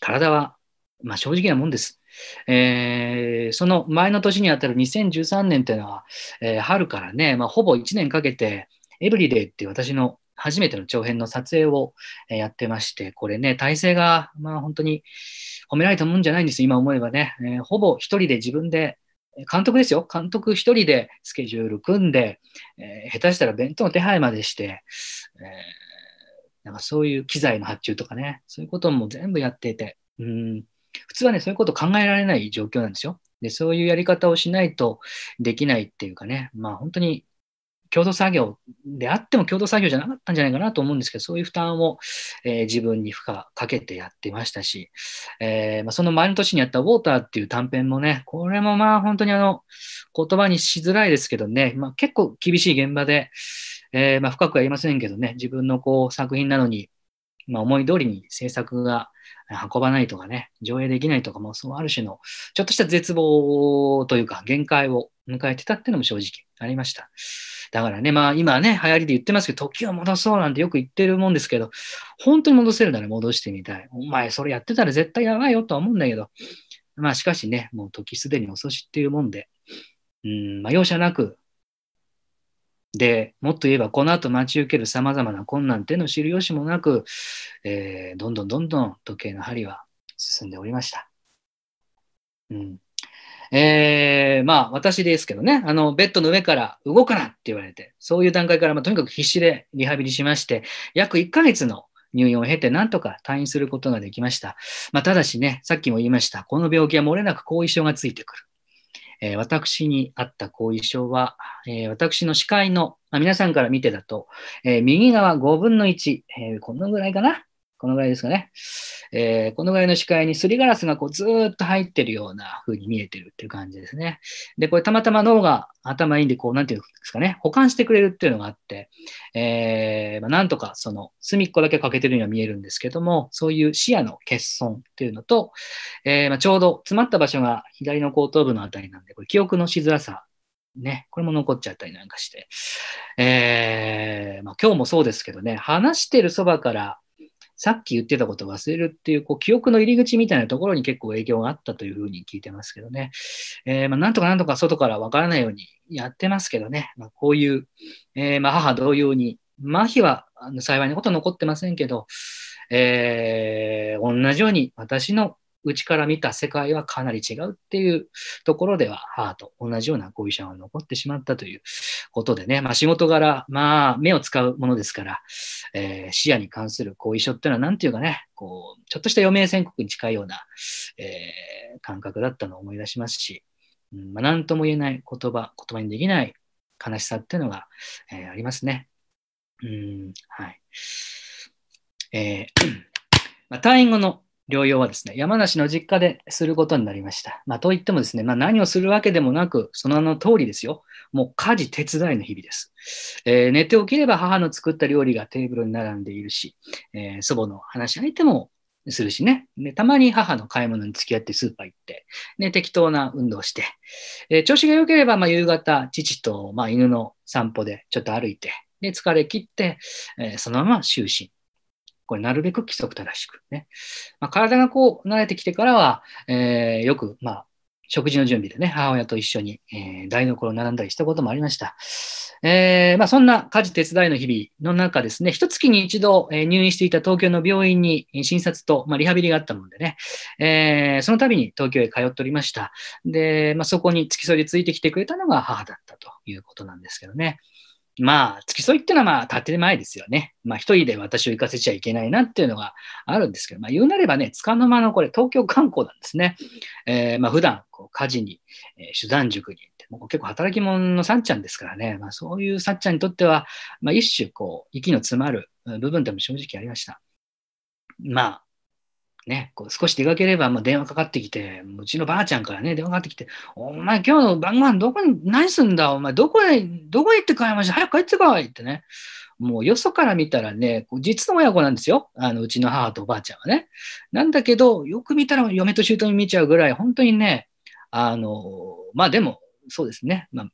体は、まあ、正直なもんです。えー、その前の年にあたる2013年っていうのは、えー、春からね、まあ、ほぼ1年かけて、エブリデイっていう私の初めての長編の撮影をやってまして、これね、体制が、まあ本当に褒められたもんじゃないんです今思えばね。えー、ほぼ一人で自分で、監督ですよ。監督一人でスケジュール組んで、えー、下手したら弁当の手配までして、えー、なんかそういう機材の発注とかね、そういうことも全部やっていて、うん普通はね、そういうこと考えられない状況なんですよ。で、そういうやり方をしないとできないっていうかね、まあ本当に共同作業であっても共同作業じゃなかったんじゃないかなと思うんですけど、そういう負担を、えー、自分に負荷かけてやってましたし、えー、まあ、その前の年にやったウォーターっていう短編もね、これもまあ本当にあの、言葉にしづらいですけどね、まあ、結構厳しい現場で、えー、まあ、深くは言いませんけどね、自分のこう作品なのに、まあ、思い通りに制作が運ばないとかね、上映できないとかも、そうある種のちょっとした絶望というか限界を迎えてたっていうのも正直ありました。だからね、まあ今ね、流行りで言ってますけど、時を戻そうなんてよく言ってるもんですけど、本当に戻せるなら戻してみたい。お前それやってたら絶対やばいよとは思うんだけど、まあしかしね、もう時すでに遅しっていうもんで、うん、まあ容赦なくで、もっと言えば、この後待ち受ける様々な困難っていうのを知る由もなく、えー、どんどんどんどん時計の針は進んでおりました。うん。えー、まあ、私ですけどね、あの、ベッドの上から動くなって言われて、そういう段階から、まあ、とにかく必死でリハビリしまして、約1ヶ月の入院を経て、なんとか退院することができました。まあ、ただしね、さっきも言いました、この病気は漏れなく後遺症がついてくる。えー、私にあった後遺症は、えー、私の視界の、まあ、皆さんから見てだと、えー、右側5分の1、えこのぐらいかな。このぐらいですかね。えー、このぐらいの視界にすりガラスがこうずっと入ってるような風に見えてるっていう感じですね。で、これたまたま脳が頭いいんで、こう、なんていうんですかね、保管してくれるっていうのがあって、えー、まあ、なんとかその隅っこだけ欠けてるようには見えるんですけども、そういう視野の欠損っていうのと、えー、まあ、ちょうど詰まった場所が左の後頭部のあたりなんで、これ記憶のしづらさね、これも残っちゃったりなんかして、えー、まあ、今日もそうですけどね、話してるそばからさっき言ってたことを忘れるっていう、こう、記憶の入り口みたいなところに結構影響があったというふうに聞いてますけどね。えー、まあ、なんとかなんとか外からわからないようにやってますけどね。まあ、こういう、えー、まあ、母同様に、麻痺は幸いなこと残ってませんけど、えー、同じように私の内から見た世界はかなり違うっていうところでは、母と同じような後遺症が残ってしまったということでね、まあ、仕事柄、まあ、目を使うものですから、えー、視野に関する後遺症っていうのは、なんていうかね、こう、ちょっとした余命宣告に近いような、えー、感覚だったのを思い出しますし、うんまあ、なんとも言えない言葉、言葉にできない悲しさっていうのが、えー、ありますね。うん、はい。えーまあ、退院後の療養はですね、山梨の実家ですることになりました。まあ、といってもですね、まあ、何をするわけでもなく、その名の通りですよ。もう家事手伝いの日々です。えー、寝て起きれば母の作った料理がテーブルに並んでいるし、えー、祖母の話し相手もするしねで。たまに母の買い物に付き合ってスーパー行って、ね、適当な運動して、えー、調子が良ければ、まあ、夕方、父と、まあ、犬の散歩でちょっと歩いて、で疲れ切って、えそのまま就寝。これなるべく規則正しくね。まあ、体がこう慣れてきてからは、えー、よく、まあ、食事の準備でね、母親と一緒に、えー、台所を並んだりしたこともありました。えー、まあ、そんな家事手伝いの日々の中ですね、一月に一度、え、入院していた東京の病院に診察と、まあ、リハビリがあったもんでね、えー、その度に東京へ通っておりました。で、まあ、そこに付き添いでついてきてくれたのが母だったということなんですけどね。まあ、付き添いってのはまあ、建前ですよね。まあ、一人で私を行かせちゃいけないなっていうのがあるんですけど、まあ、言うなればね、つかの間のこれ、東京観光なんですね。えー、まあ、普段、こう、家事に、えー、手段塾に行って、もう結構働き者のさっちゃんですからね、まあ、そういうさっちゃんにとっては、まあ、一種、こう、息の詰まる部分でも正直ありました。まあ、ね、こう少し出かければ、もう電話かかってきて、うちのばあちゃんからね、電話かかってきて、お前今日の晩ご飯どこに、何すんだお前どこへ、どこへ行って帰りました早く帰ってこいってね。もうよそから見たらね、実の親子なんですよ。あの、うちの母とおばあちゃんはね。なんだけど、よく見たら嫁と姑見ちゃうぐらい、本当にね、あの、まあでも、そうですね。まあ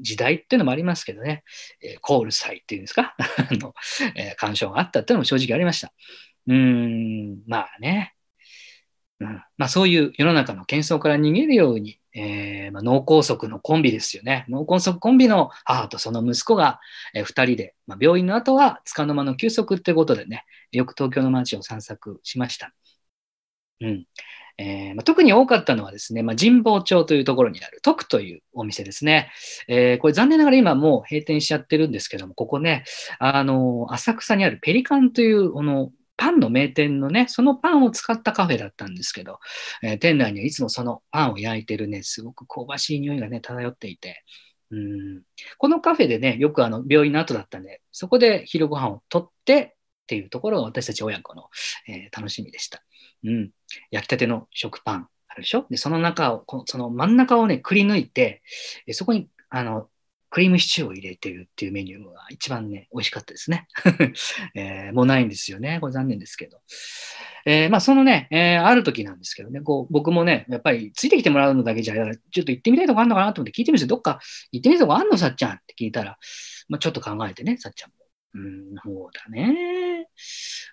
時代っていうのもありますけどね、えー、コール祭っていうんですか、*laughs* あの、えー、干渉があったっていうのも正直ありました。うん、まあね。うん、まあそういう世の中の喧騒から逃げるように、えー、まあ、脳梗塞のコンビですよね。脳梗塞コンビの母とその息子が、えー、2人で、まあ、病院の後は束の間の休息ってことでね、よく東京の街を散策しました。うんえーまあ、特に多かったのはですね、まあ、神保町というところにある徳というお店ですね。えー、これ残念ながら今もう閉店しちゃってるんですけども、ここね、あの、浅草にあるペリカンという、この、パンの名店のね、そのパンを使ったカフェだったんですけど、えー、店内にはいつもそのパンを焼いてるね、すごく香ばしい匂いがね、漂っていて、うん、このカフェでね、よくあの病院の後だったんで、そこで昼ご飯をとってっていうところが私たち親子の、えー楽しみでした。うん。焼きたての食パンあるでしょ？で、その中を、このその真ん中をね、くり抜いて、そこに、あの、クリームシチューを入れてるっていうメニューが一番ね、美味しかったですね。*laughs* えーもうないんですよね。これ残念ですけど。えーまあ、そのね、えーある時なんですけどね、こう僕もね、やっぱりついてきてもらうのだけじゃ、ちょっと行ってみたいとこあるのかなと思って聞いてみるんですよ。どっか行ってみたいとこあんのさっちゃんって聞いたら、まあ、ちょっと考えてね、さっちゃんも。うん、そうだね。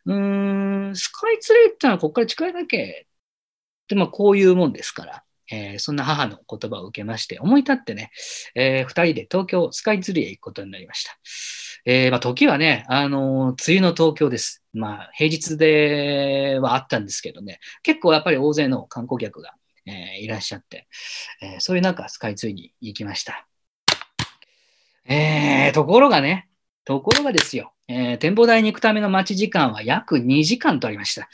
うーん、スカイツリーってのはここから近いだけ。で、まあ、こういうもんですから。えーそんな母の言葉を受けまして、思い立ってね、えー二人で東京スカイツリーへ行くことになりました。えーまあ、時はね、あの梅雨の東京です。まあ、平日ではあったんですけどね、結構やっぱり大勢の観光客が、えいらっしゃって、えそういう中、スカイツリーに行きました。えところがね、ところがですよ、えー展望台に行くための待ち時間は約2時間とありました。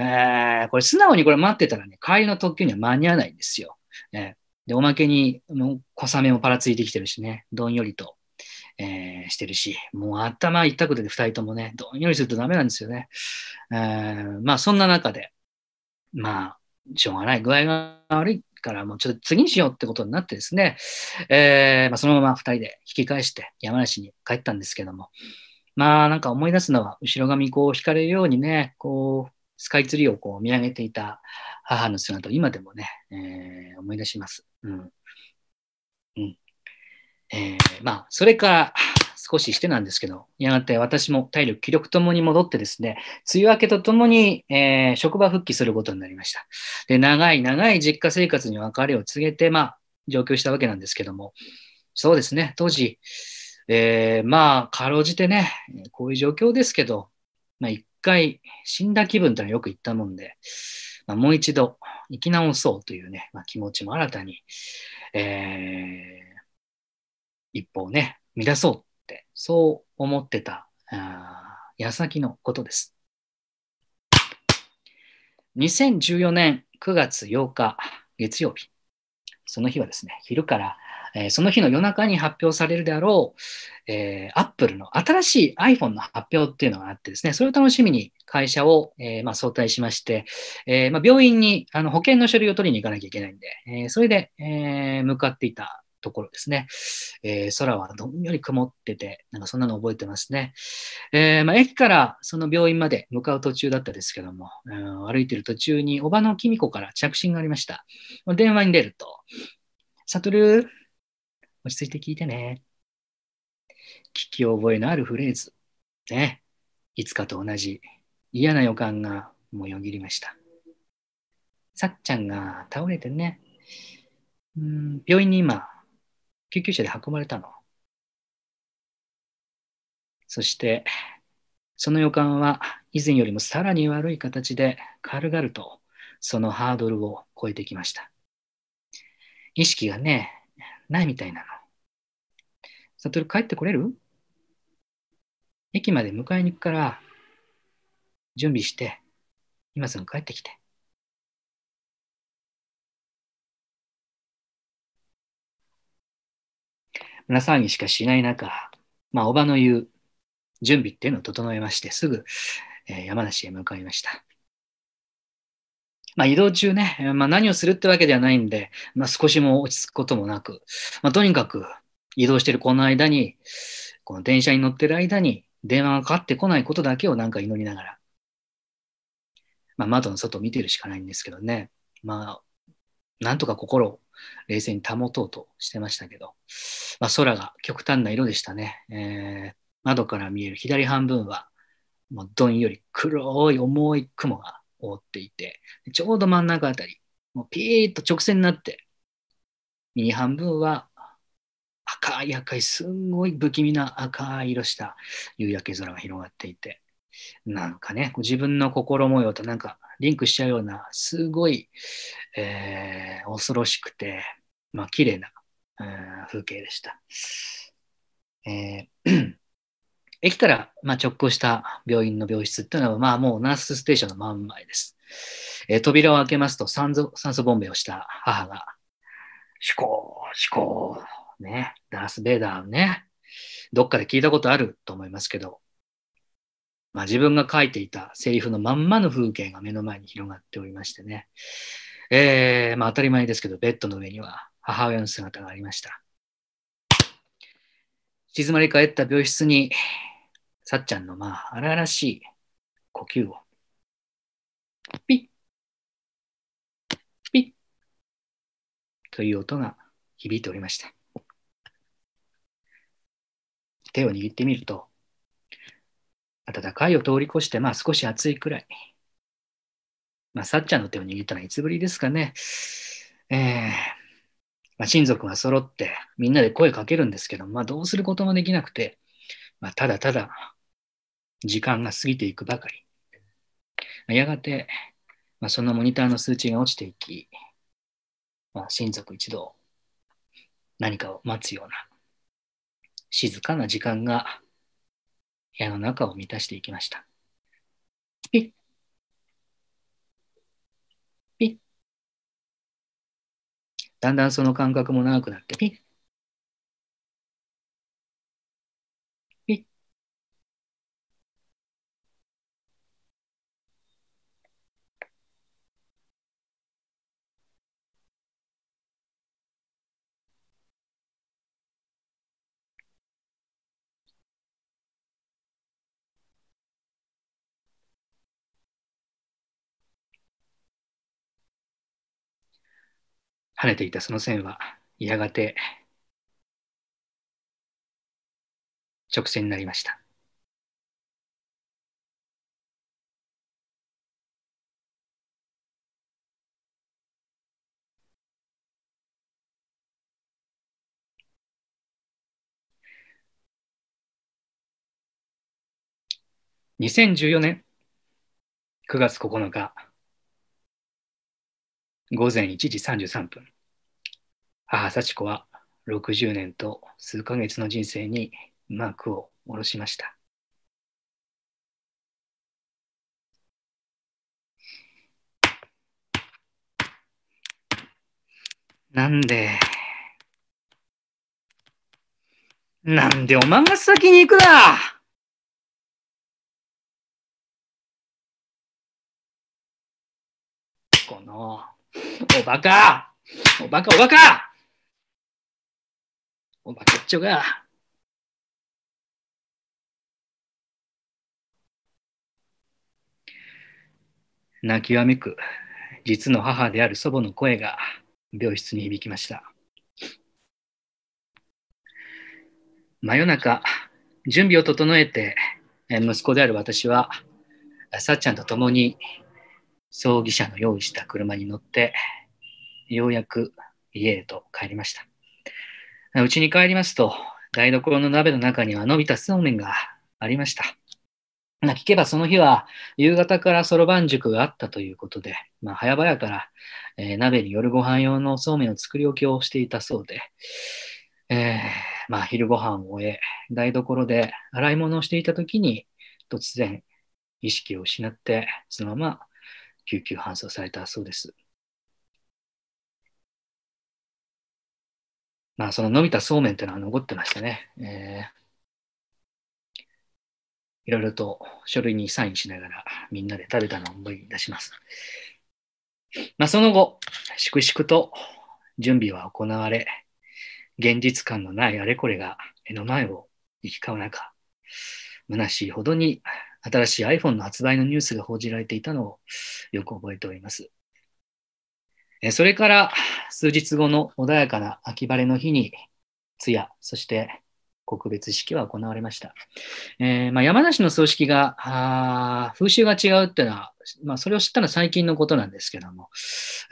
えーこれ素直にこれ待ってたらね、帰りの特急には間に合わないんですよ。えーで、おまけに、もう小雨もパラついてきてるしね、どんよりと、えーしてるし、もう頭一択で二人ともね、どんよりするとダメなんですよね。えーまあ、そんな中で、まあ、しょうがない。具合が悪いから、もうちょっと次にしようってことになってですね、えーまあ、そのまま二人で引き返して山梨に帰ったんですけども、まあなんか思い出すのは、後ろ髪こう引かれるようにね、こう、スカイツリーをこう見上げていた母の姿を今でもね、えー思い出します。うん。うん。えーまあ、それから少ししてなんですけど、やがて私も体力、気力ともに戻ってですね、梅雨明けとともに、えー職場復帰することになりました。で、長い長い実家生活に別れを告げて、まあ、上京したわけなんですけども、そうですね、当時、えーまあ、かろうじてね、こういう状況ですけど、まあ、一回死んだ気分というのはよく言ったもんで、まあ、もう一度生き直そうというね、まあ、気持ちも新たに、えー一歩をね、乱そう、そう思ってた、矢先のことです。2014年9月8日月曜日、その日はですね、昼から、えーその日の夜中に発表されるであろう、えー、Apple の新しい iPhone の発表っていうのがあってですね、それを楽しみに会社を、えーまあ、早退しまして、えまあ、病院にあの保険の書類を取りに行かなきゃいけないんで、えそれで、え向かっていたところですね。えー空はどんより曇ってて、なんかそんなの覚えてますね。えーまあ、駅からその病院まで向かう途中だったですけども、うん歩いてる途中におばのきみ子から着信がありました。電話に出ると、サトル、落ち着いて聞いてね。聞き覚えのあるフレーズ。ね。いつかと同じ嫌な予感がもよぎりました。さっちゃんが倒れてね。うん病院に今、救急車で運ばれたの。そして、その予感は以前よりもさらに悪い形で軽々とそのハードルを超えてきました。意識がね、ないみたいなの。サトル帰ってこれる？駅まで迎えに行くから、準備して、今すぐ帰ってきて。胸騒ぎしかしない中、まあ、おばの言う準備っていうのを整えまして、すぐ、え山梨へ向かいました。まあ、移動中ね、まあ、何をするってわけではないんで、まあ、少しも落ち着くこともなく、まあ、とにかく移動してるこの間に、この電車に乗ってる間に電話がかかってこないことだけをなんか祈りながら、まあ、窓の外を見てるしかないんですけどね、まあ、なんとか心を冷静に保とうとしてましたけど、まあ、空が極端な色でしたね。えー窓から見える左半分は、もうどんより黒い重い雲が覆っていて、ちょうど真ん中あたり、もうピーッと直線になって、右半分は赤い赤い、すんごい不気味な赤い色した夕焼け空が広がっていて、なんかね、自分の心模様となんかリンクしちゃうような、すごい、えー恐ろしくて、まあ綺麗な、えー風景でした。えー *clears throat* 駅から、まあ、直行した病院の病室っていうのは、まあ、もうナースステーションの真ん前です。えー扉を開けますと酸素酸素ボンベをした母が、シュコー、シュコー、ね、ダース・ベイダーね、どっかで聞いたことあると思いますけど、まあ、自分が書いていたセリフのまんまの風景が目の前に広がっておりましてね、えー、まあ、当たり前ですけど、ベッドの上には母親の姿がありました。静まり返った病室に、さっちゃんのまあ荒々しい呼吸を、ピッ、ピッという音が響いておりました。手を握ってみると、暖かいを通り越して、まあ少し暑いくらい。まあ、さっちゃんの手を握ったのはいつぶりですかね。えー、まあ、親族が揃ってみんなで声かけるんですけど、まあどうすることもできなくて、まあ、ただただ時間が過ぎていくばかり。あやがて、まあ、そのモニターの数値が落ちていき、まあ、親族一同何かを待つような静かな時間が部屋の中を満たしていきました。ピッ。ピッ。だんだんその感覚も長くなってピッ。跳ねていたその線は、やがて直線になりました。2014年9月9日午前1時33分母幸子は60年と数ヶ月の人生に幕を下ろしました。なんで、なんでおまんが先に行くな？この、おバカおバカおバカおバカっちょが。泣きわめく実の母である祖母の声が病室に響きました。真夜中、準備を整えて、息子である私は、さっちゃんと共に葬儀車の用意した車に乗って、ようやく家へと帰りました。うちに帰りますと、台所の鍋の中には伸びたそうめんがありました。聞けばその日は夕方からそろばん塾があったということで、まあ、早々から、えー、鍋に夜ご飯用のそうめんを作り置きをしていたそうで、えー、まあ、昼ご飯を終え、台所で洗い物をしていた時に突然意識を失って、そのまま救急搬送されたそうです。まあ、その伸びたそうめんっていうのは残ってましてね、えー、いろいろと書類にサインしながらみんなで食べたのを思い出します。まあ、その後、粛々と準備は行われ、現実感のないあれこれが目の前を行き交う中、虚しいほどに新しい iPhone の発売のニュースが報じられていたのをよく覚えております。それから数日後の穏やかな秋晴れの日に、通夜、そして告別式は行われました。えー、まあ、山梨の葬式が、風習が違うっていうのは、まあ、それを知ったのは最近のことなんですけども、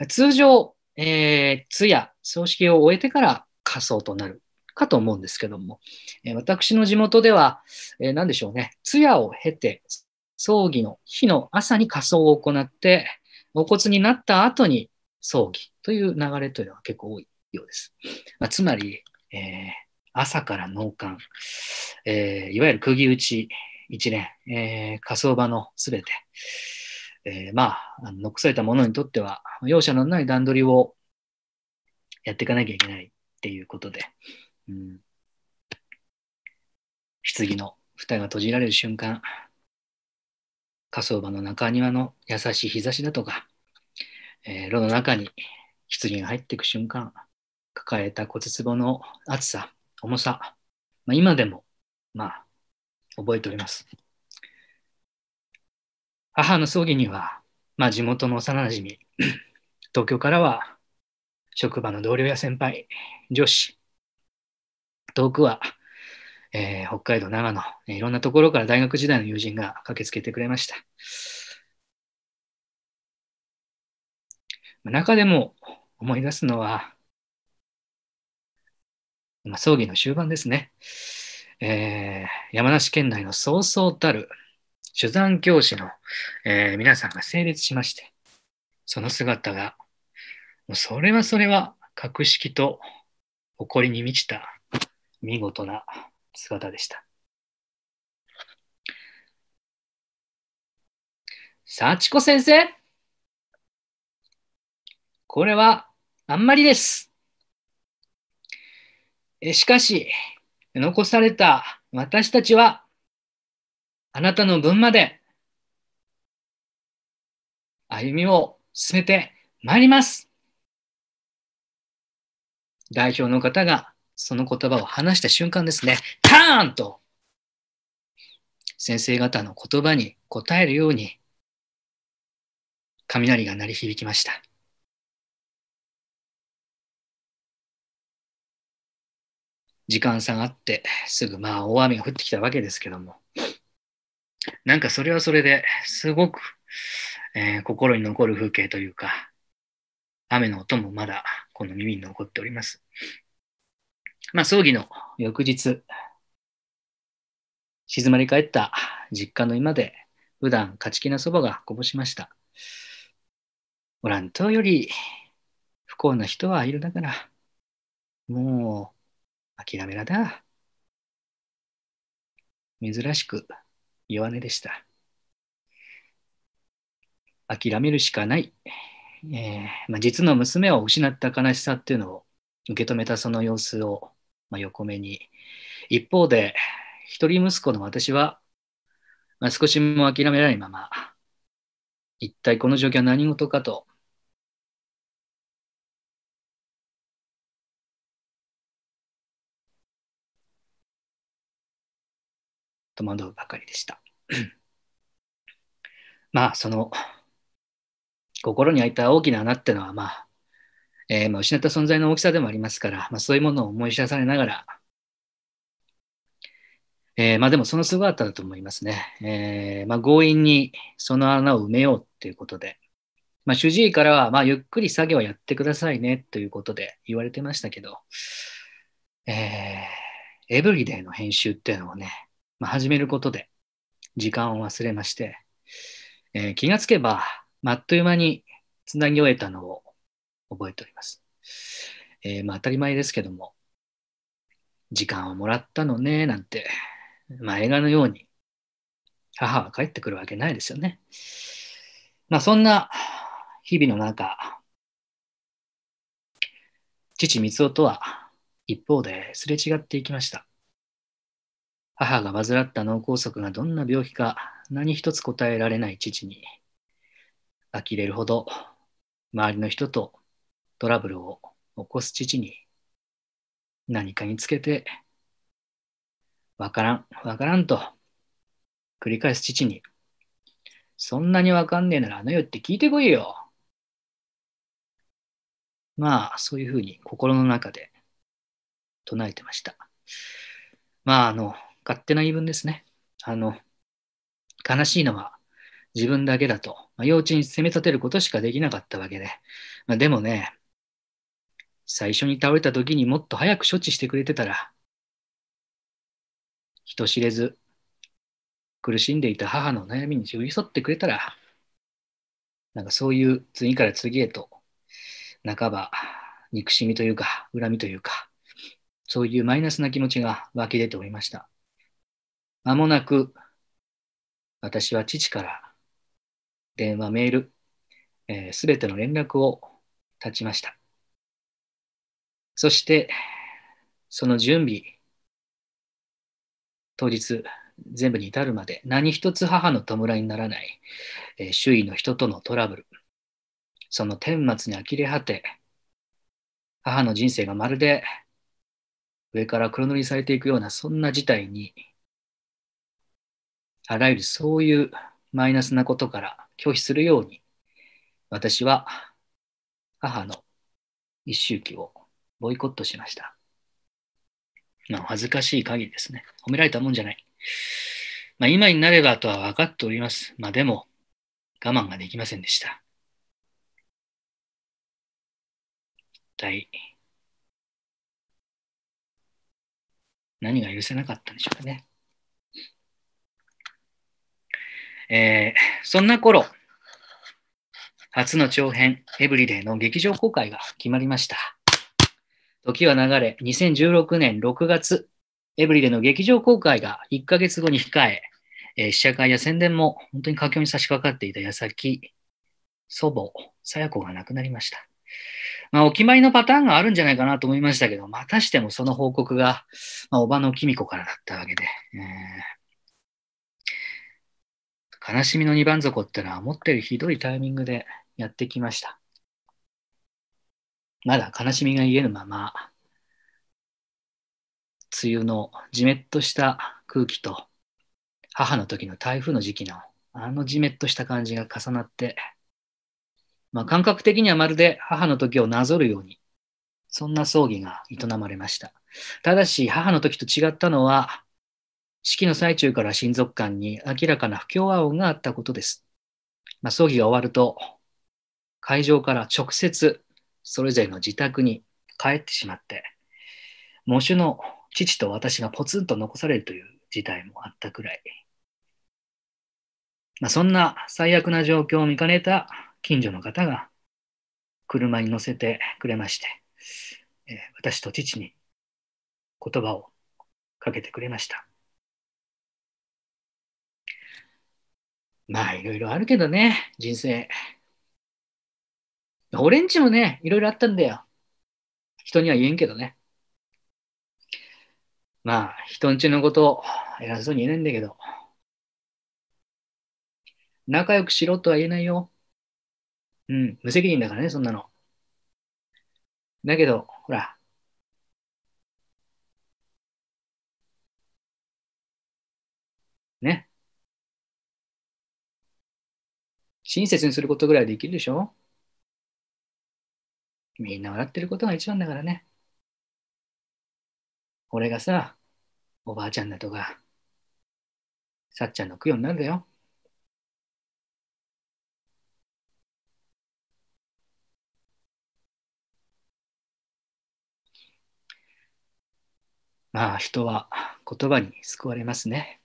通常、えー、通夜、葬式を終えてから仮装となるかと思うんですけども、え、私の地元では、え、何でしょうね、通夜を経て、葬儀の日の朝に仮装を行って、お骨になった後に葬儀という流れというのは結構多いようです。まあ、つまり、えー、朝から納棺、えー、いわゆる釘打ち一連、えー、火葬場のすべて、えー、まあ、残されたものにとっては、容赦のない段取りをやっていかなきゃいけないっていうことで、うん。棺の蓋が閉じられる瞬間、火葬場の中庭の優しい日差しだとか、えー炉の中に棺が入っていく瞬間、抱えた骨壺の厚さ、重さ、まあ、今でも、まあ、覚えております。母の葬儀には、まあ、地元の幼馴染、東京からは職場の同僚や先輩、上司、遠くは、えー北海道、長野、いろんなところから大学時代の友人が駆けつけてくれました。中でも思い出すのは、まあ、葬儀の終盤ですね。えー山梨県内のそうそうたる珠山教師の、えー皆さんが整列しまして、その姿が、もうそれはそれは格式と誇りに満ちた見事な姿でした。幸子先生これはあんまりです。えしかし、残された私たちは、あなたの分まで歩みを進めてまいります。代表の方がその言葉を話した瞬間ですね、ターンと先生方の言葉に答えるように雷が鳴り響きました。時間差があって、すぐまあ大雨が降ってきたわけですけども、なんかそれはそれですごく、えー心に残る風景というか、雨の音もまだこの耳に残っております。まあ葬儀の翌日、静まり返った実家の今で、普段勝ち気なそばがこぼしました。おらんとより不幸な人はいるだから、もう諦めらだ。珍しく弱音でした。諦めるしかない。えーまあ、実の娘を失った悲しさっていうのを受け止めたその様子を、まあ、横目に。一方で、一人息子の私は、まあ、少しも諦めないまま、一体この状況は何事かと、戸惑うばかりでした。まあ、その、心に開いた大きな穴ってのは、まあ、えーまあ、失った存在の大きさでもありますから、まあ、そういうものを思い知らされながら、えーまあでもその姿だと思いますね。えーまあ強引にその穴を埋めようっていうことで、まあ主治医からは、まあゆっくり作業をやってくださいねということで言われてましたけど、えーエブリデイの編集っていうのをね、まあ、始めることで時間を忘れまして、えー気がつけば、まああっという間につなぎ終えたのを覚えております。えーまあ当たり前ですけども、時間をもらったのね、なんて、まあ映画のように母は帰ってくるわけないですよね。まあそんな日々の中、父三夫とは一方ですれ違っていきました。母が患った脳梗塞がどんな病気か何一つ答えられない父に、呆れるほど周りの人とトラブルを起こす父に何かにつけてわからん、わからんと繰り返す父に、そんなにわかんねえならあの世って聞いてこいよ。まあ、そういうふうに心の中で唱えてました。まあ、あの、勝手な言い分ですね。あの、悲しいのは自分だけだと、まあ、幼稚に責め立てることしかできなかったわけで。まあ、でもね、最初に倒れた時にもっと早く処置してくれてたら、人知れず苦しんでいた母の悩みに寄り添ってくれたら、なんかそういう次から次へと、半ば憎しみというか、恨みというか、そういうマイナスな気持ちが湧き出ておりました。まもなく、私は父から電話、メール、す、えー、べ、ての連絡を絶ちました。そして、その準備、当日、全部に至るまで何一つ母の弔いにならない、えー周囲の人とのトラブル、その顛末に呆れ果て、母の人生がまるで上から黒塗りされていくようなそんな事態に、あらゆるそういうマイナスなことから拒否するように、私は母の一周期をボイコットしました。まあ、恥ずかしい限りですね。褒められたもんじゃない。まあ、今になればとは分かっております。まあ、でも、我慢ができませんでした。一体、何が許せなかったんでしょうかね。えーそんな頃、初の長編、エブリデイの劇場公開が決まりました。時は流れ、2016年6月、エブリデの劇場公開が1ヶ月後に控え、えー試写会や宣伝も本当に佳境に差し掛かっていた矢先、祖母、さや子が亡くなりました。まあ、お決まりのパターンがあるんじゃないかなと思いましたけど、またしてもその報告が、まあ、おばのきみ子からだったわけで、えー悲しみの二番底ってのは思ったよりひどいタイミングでやってきました。まだ悲しみが癒えぬまま、梅雨のじめっとした空気と、母の時の台風の時期のあのじめっとした感じが重なって、まあ、感覚的にはまるで母の時をなぞるように、そんな葬儀が営まれました。ただし、母の時と違ったのは、式の最中から親族間に明らかな不協和音があったことです。まあ、葬儀が終わると、会場から直接それぞれの自宅に帰ってしまって、喪主の父と私がポツンと残されるという事態もあったくらい。まあ、そんな最悪な状況を見かねた近所の方が車に乗せてくれまして、えー私と父に言葉をかけてくれました。まあ、いろいろあるけどね、人生。俺んちもね、いろいろあったんだよ。人には言えんけどね。まあ、人んちのことを偉そうに言えないんだけど、仲良くしろとは言えないよ。うん、無責任だからね、そんなの。だけど、ほら、ね。親切にすることぐらいできるでしょ？みんな笑ってることが一番だからね。俺がさ、おばあちゃんだとか、さっちゃんの供養になるんだよ。まあ人は言葉に救われますね。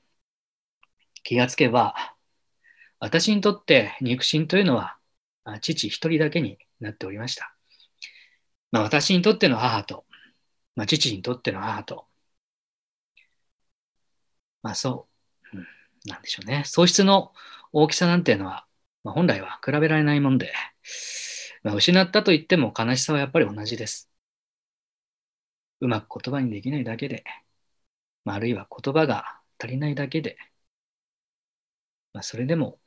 気がつけば、私にとって肉親というのは父一人だけになっておりました。まあ、私にとっての母と、まあ、父にとっての母と、まあそう、うん、なんでしょうね。喪失の大きさなんていうのは、まあ、本来は比べられないもんで、まあ、失ったと言っても悲しさはやっぱり同じです。うまく言葉にできないだけで、まあ、あるいは言葉が足りないだけで、まあ、それでも、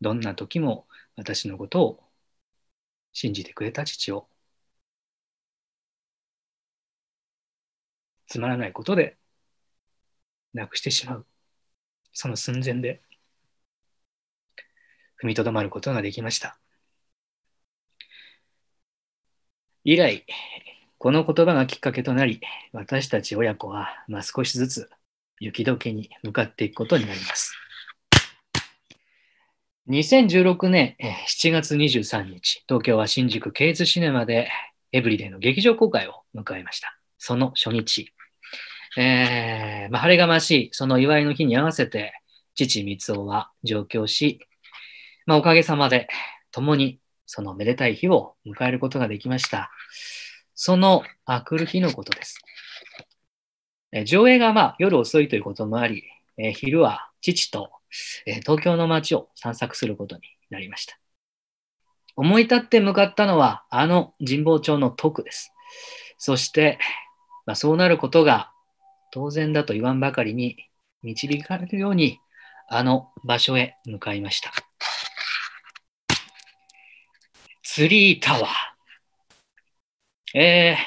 どんな時も私のことを信じてくれた父を、つまらないことで亡くしてしまう。その寸前で踏みとどまることができました。以来、この言葉がきっかけとなり、私たち親子は、まあ、少しずつ雪解けに向かっていくことになります。2016年7月23日、東京は新宿ケイズシネマでエブリデイの劇場公開を迎えました。その初日、えーまあ、晴れがましいその祝いの日に合わせて、父光雄は上京し、まあ、おかげさまで共にそのめでたい日を迎えることができました。そのあ来る日のことです。え上映がまあ夜遅いということもあり、えー昼は父と、え東京の街を散策することになりました。思い立って向かったのはあの神保町の徳です。そして、まあ、そうなることが当然だと言わんばかりに導かれるようにあの場所へ向かいました。ツリータワー。えー、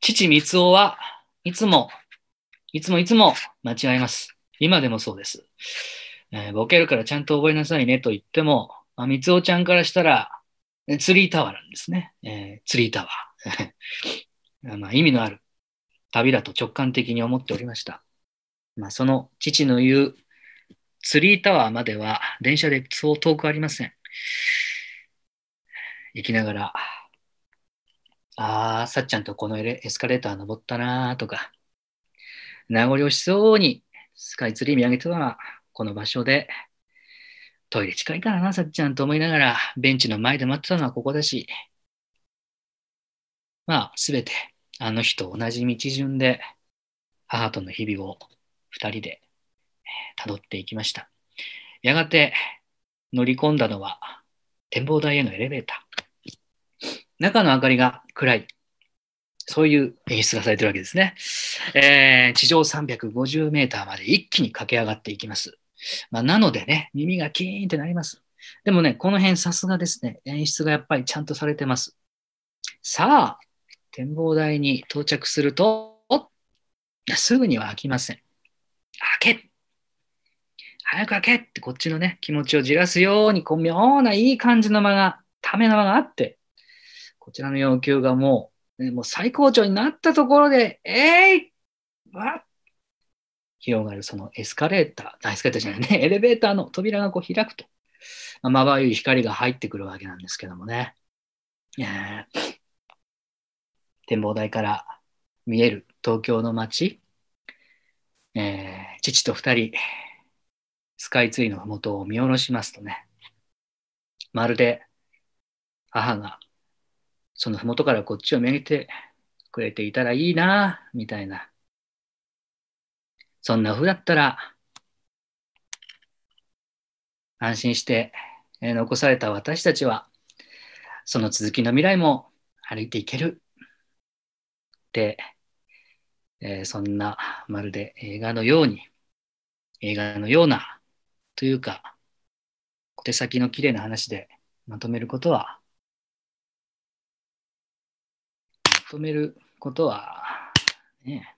父三夫はいつも、いつもいつも間違えます。今でもそうです。えーボケるからちゃんと覚えなさいねと言っても、まあ、三夫ちゃんからしたら、ツリータワーなんですね。えーツリータワー。*laughs* まあ、意味のある旅だと直感的に思っておりました。まあ、その父の言うツリータワーまでは電車でそう遠くありません。行きながら、ああ、さっちゃんとこのエレエスカレーター登ったなーとか、名残惜しそうにスカイツリー見上げてたら、この場所で、トイレ近いからな、さっちゃんと思いながら、ベンチの前で待ってたのはここだし、まあ、すべて、あの日と同じ道順で、母との日々を二人でえー辿っていきました。やがて乗り込んだのは展望台へのエレベーター。中の明かりが暗い。そういう演出がされてるわけですね。えー地上350メーターまで一気に駆け上がっていきます。まあ、なのでね、耳がキーンってなります。でもね、この辺さすがですね、演出がやっぱりちゃんとされてます。さあ、展望台に到着すると、すぐには開きません。開け早く開けってこっちのね、気持ちをじらすように、こう妙ないい感じの間が、ための間があって、こちらの要求がもう、ねもう最高潮になったところで、えいわっ広がるそのエスカレーター、エスカレーターじゃないね、*laughs* エレベーターの扉がこう開くと、まばゆい光が入ってくるわけなんですけどもね。えー展望台から見える東京の街、えー父と二人、スカイツリーの麓を見下ろしますとね、まるで母がその麓からこっちを見上げてくれていたらいいな、みたいな。そんな風だったら、安心して、残された私たちは、その続きの未来も歩いていける。って、えそんなまるで映画のように、映画のような、というか、小手先の綺麗な話でまとめることは、まとめることは、ね、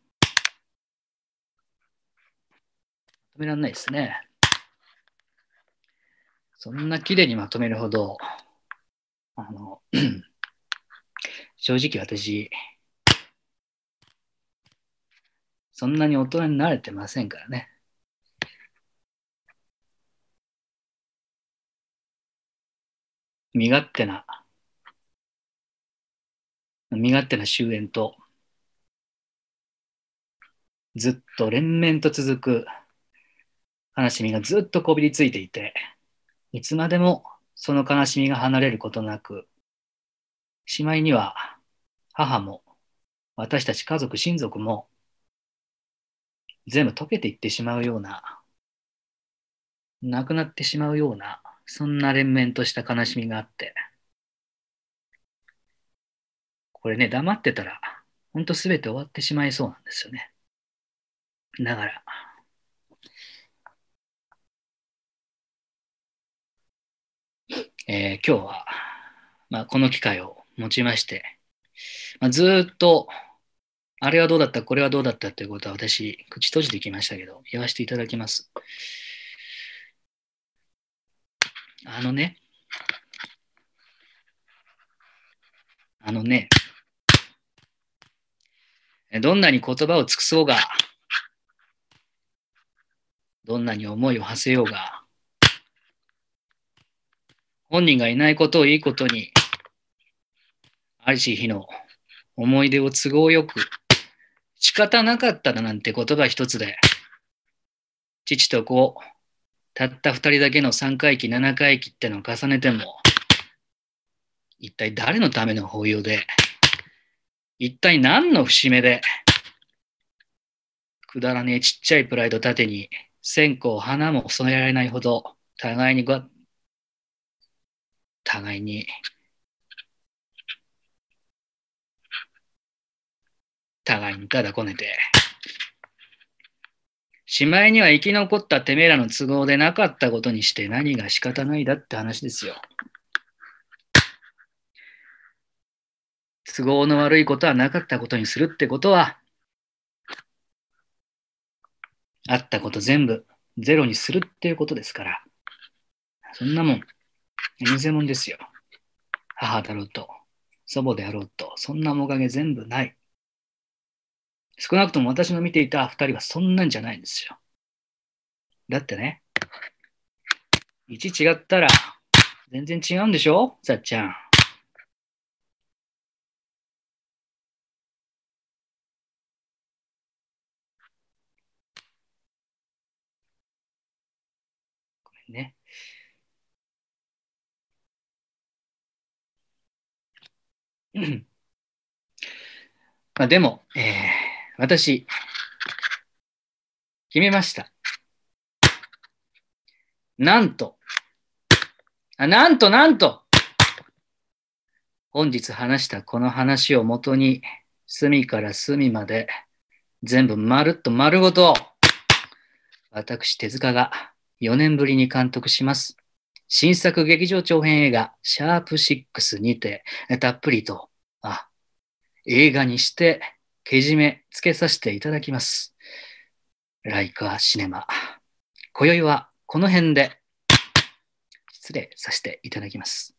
まとめられないですね。そんな綺麗にまとめるほど、あの、*clears throat* 正直私、そんなに大人になれてませんからね。身勝手な、身勝手な終焉と、ずっと連綿と続く悲しみがずっとこびりついていて、いつまでもその悲しみが離れることなく、しまいには母も私たち家族、親族も全部溶けていってしまうような、なくなってしまうような、そんな連綿とした悲しみがあって、これね、黙ってたら、ほんと全て終わってしまいそうなんですよね。だから、えー今日は、まあ、この機会を持ちまして、まあ、ずっと、あれはどうだった、これはどうだった？ということは私、口閉じてきましたけど、言わせていただきます。あのね、あのね、どんなに言葉を尽くそうが、どんなに思いを馳せようが、本人がいないことをいいことに、ありし日の思い出を都合よく、仕方なかっただなんて言葉一つで、父と子、たった二人だけの三回忌、七回忌ってのを重ねても、一体誰のための法要で、一体何の節目で、くだらねえちっちゃいプライド盾に、線香、花も添えられないほど、互いにご、互いに互いにただこねて。しまいには生き残ったてめえらの都合でなかったことにして何が仕方ないだって話ですよ。都合の悪いことはなかったことにするってことは、あったこと全部ゼロにするっていうことですから。そんなもん、偽物ですよ。母だろうと、祖母であろうと、そんな面影全部ない。少なくとも私の見ていた二人はそんなんじゃないんですよ。だってね、1違ったら全然違うんでしょ？さっちゃん。ごめんね。うん *clears throat* まあ、でも、えー私、決めました。なんと、あなんとなんと、本日話したこの話をもとに、隅から隅まで、全部まるっと丸ごと、私、手塚が4年ぶりに監督します。新作劇場長編映画、シャープ6にて、たっぷりと、あ、映画にして、けじめつけさせていただきます。ライカーシネマ。今宵はこの辺で失礼させていただきます。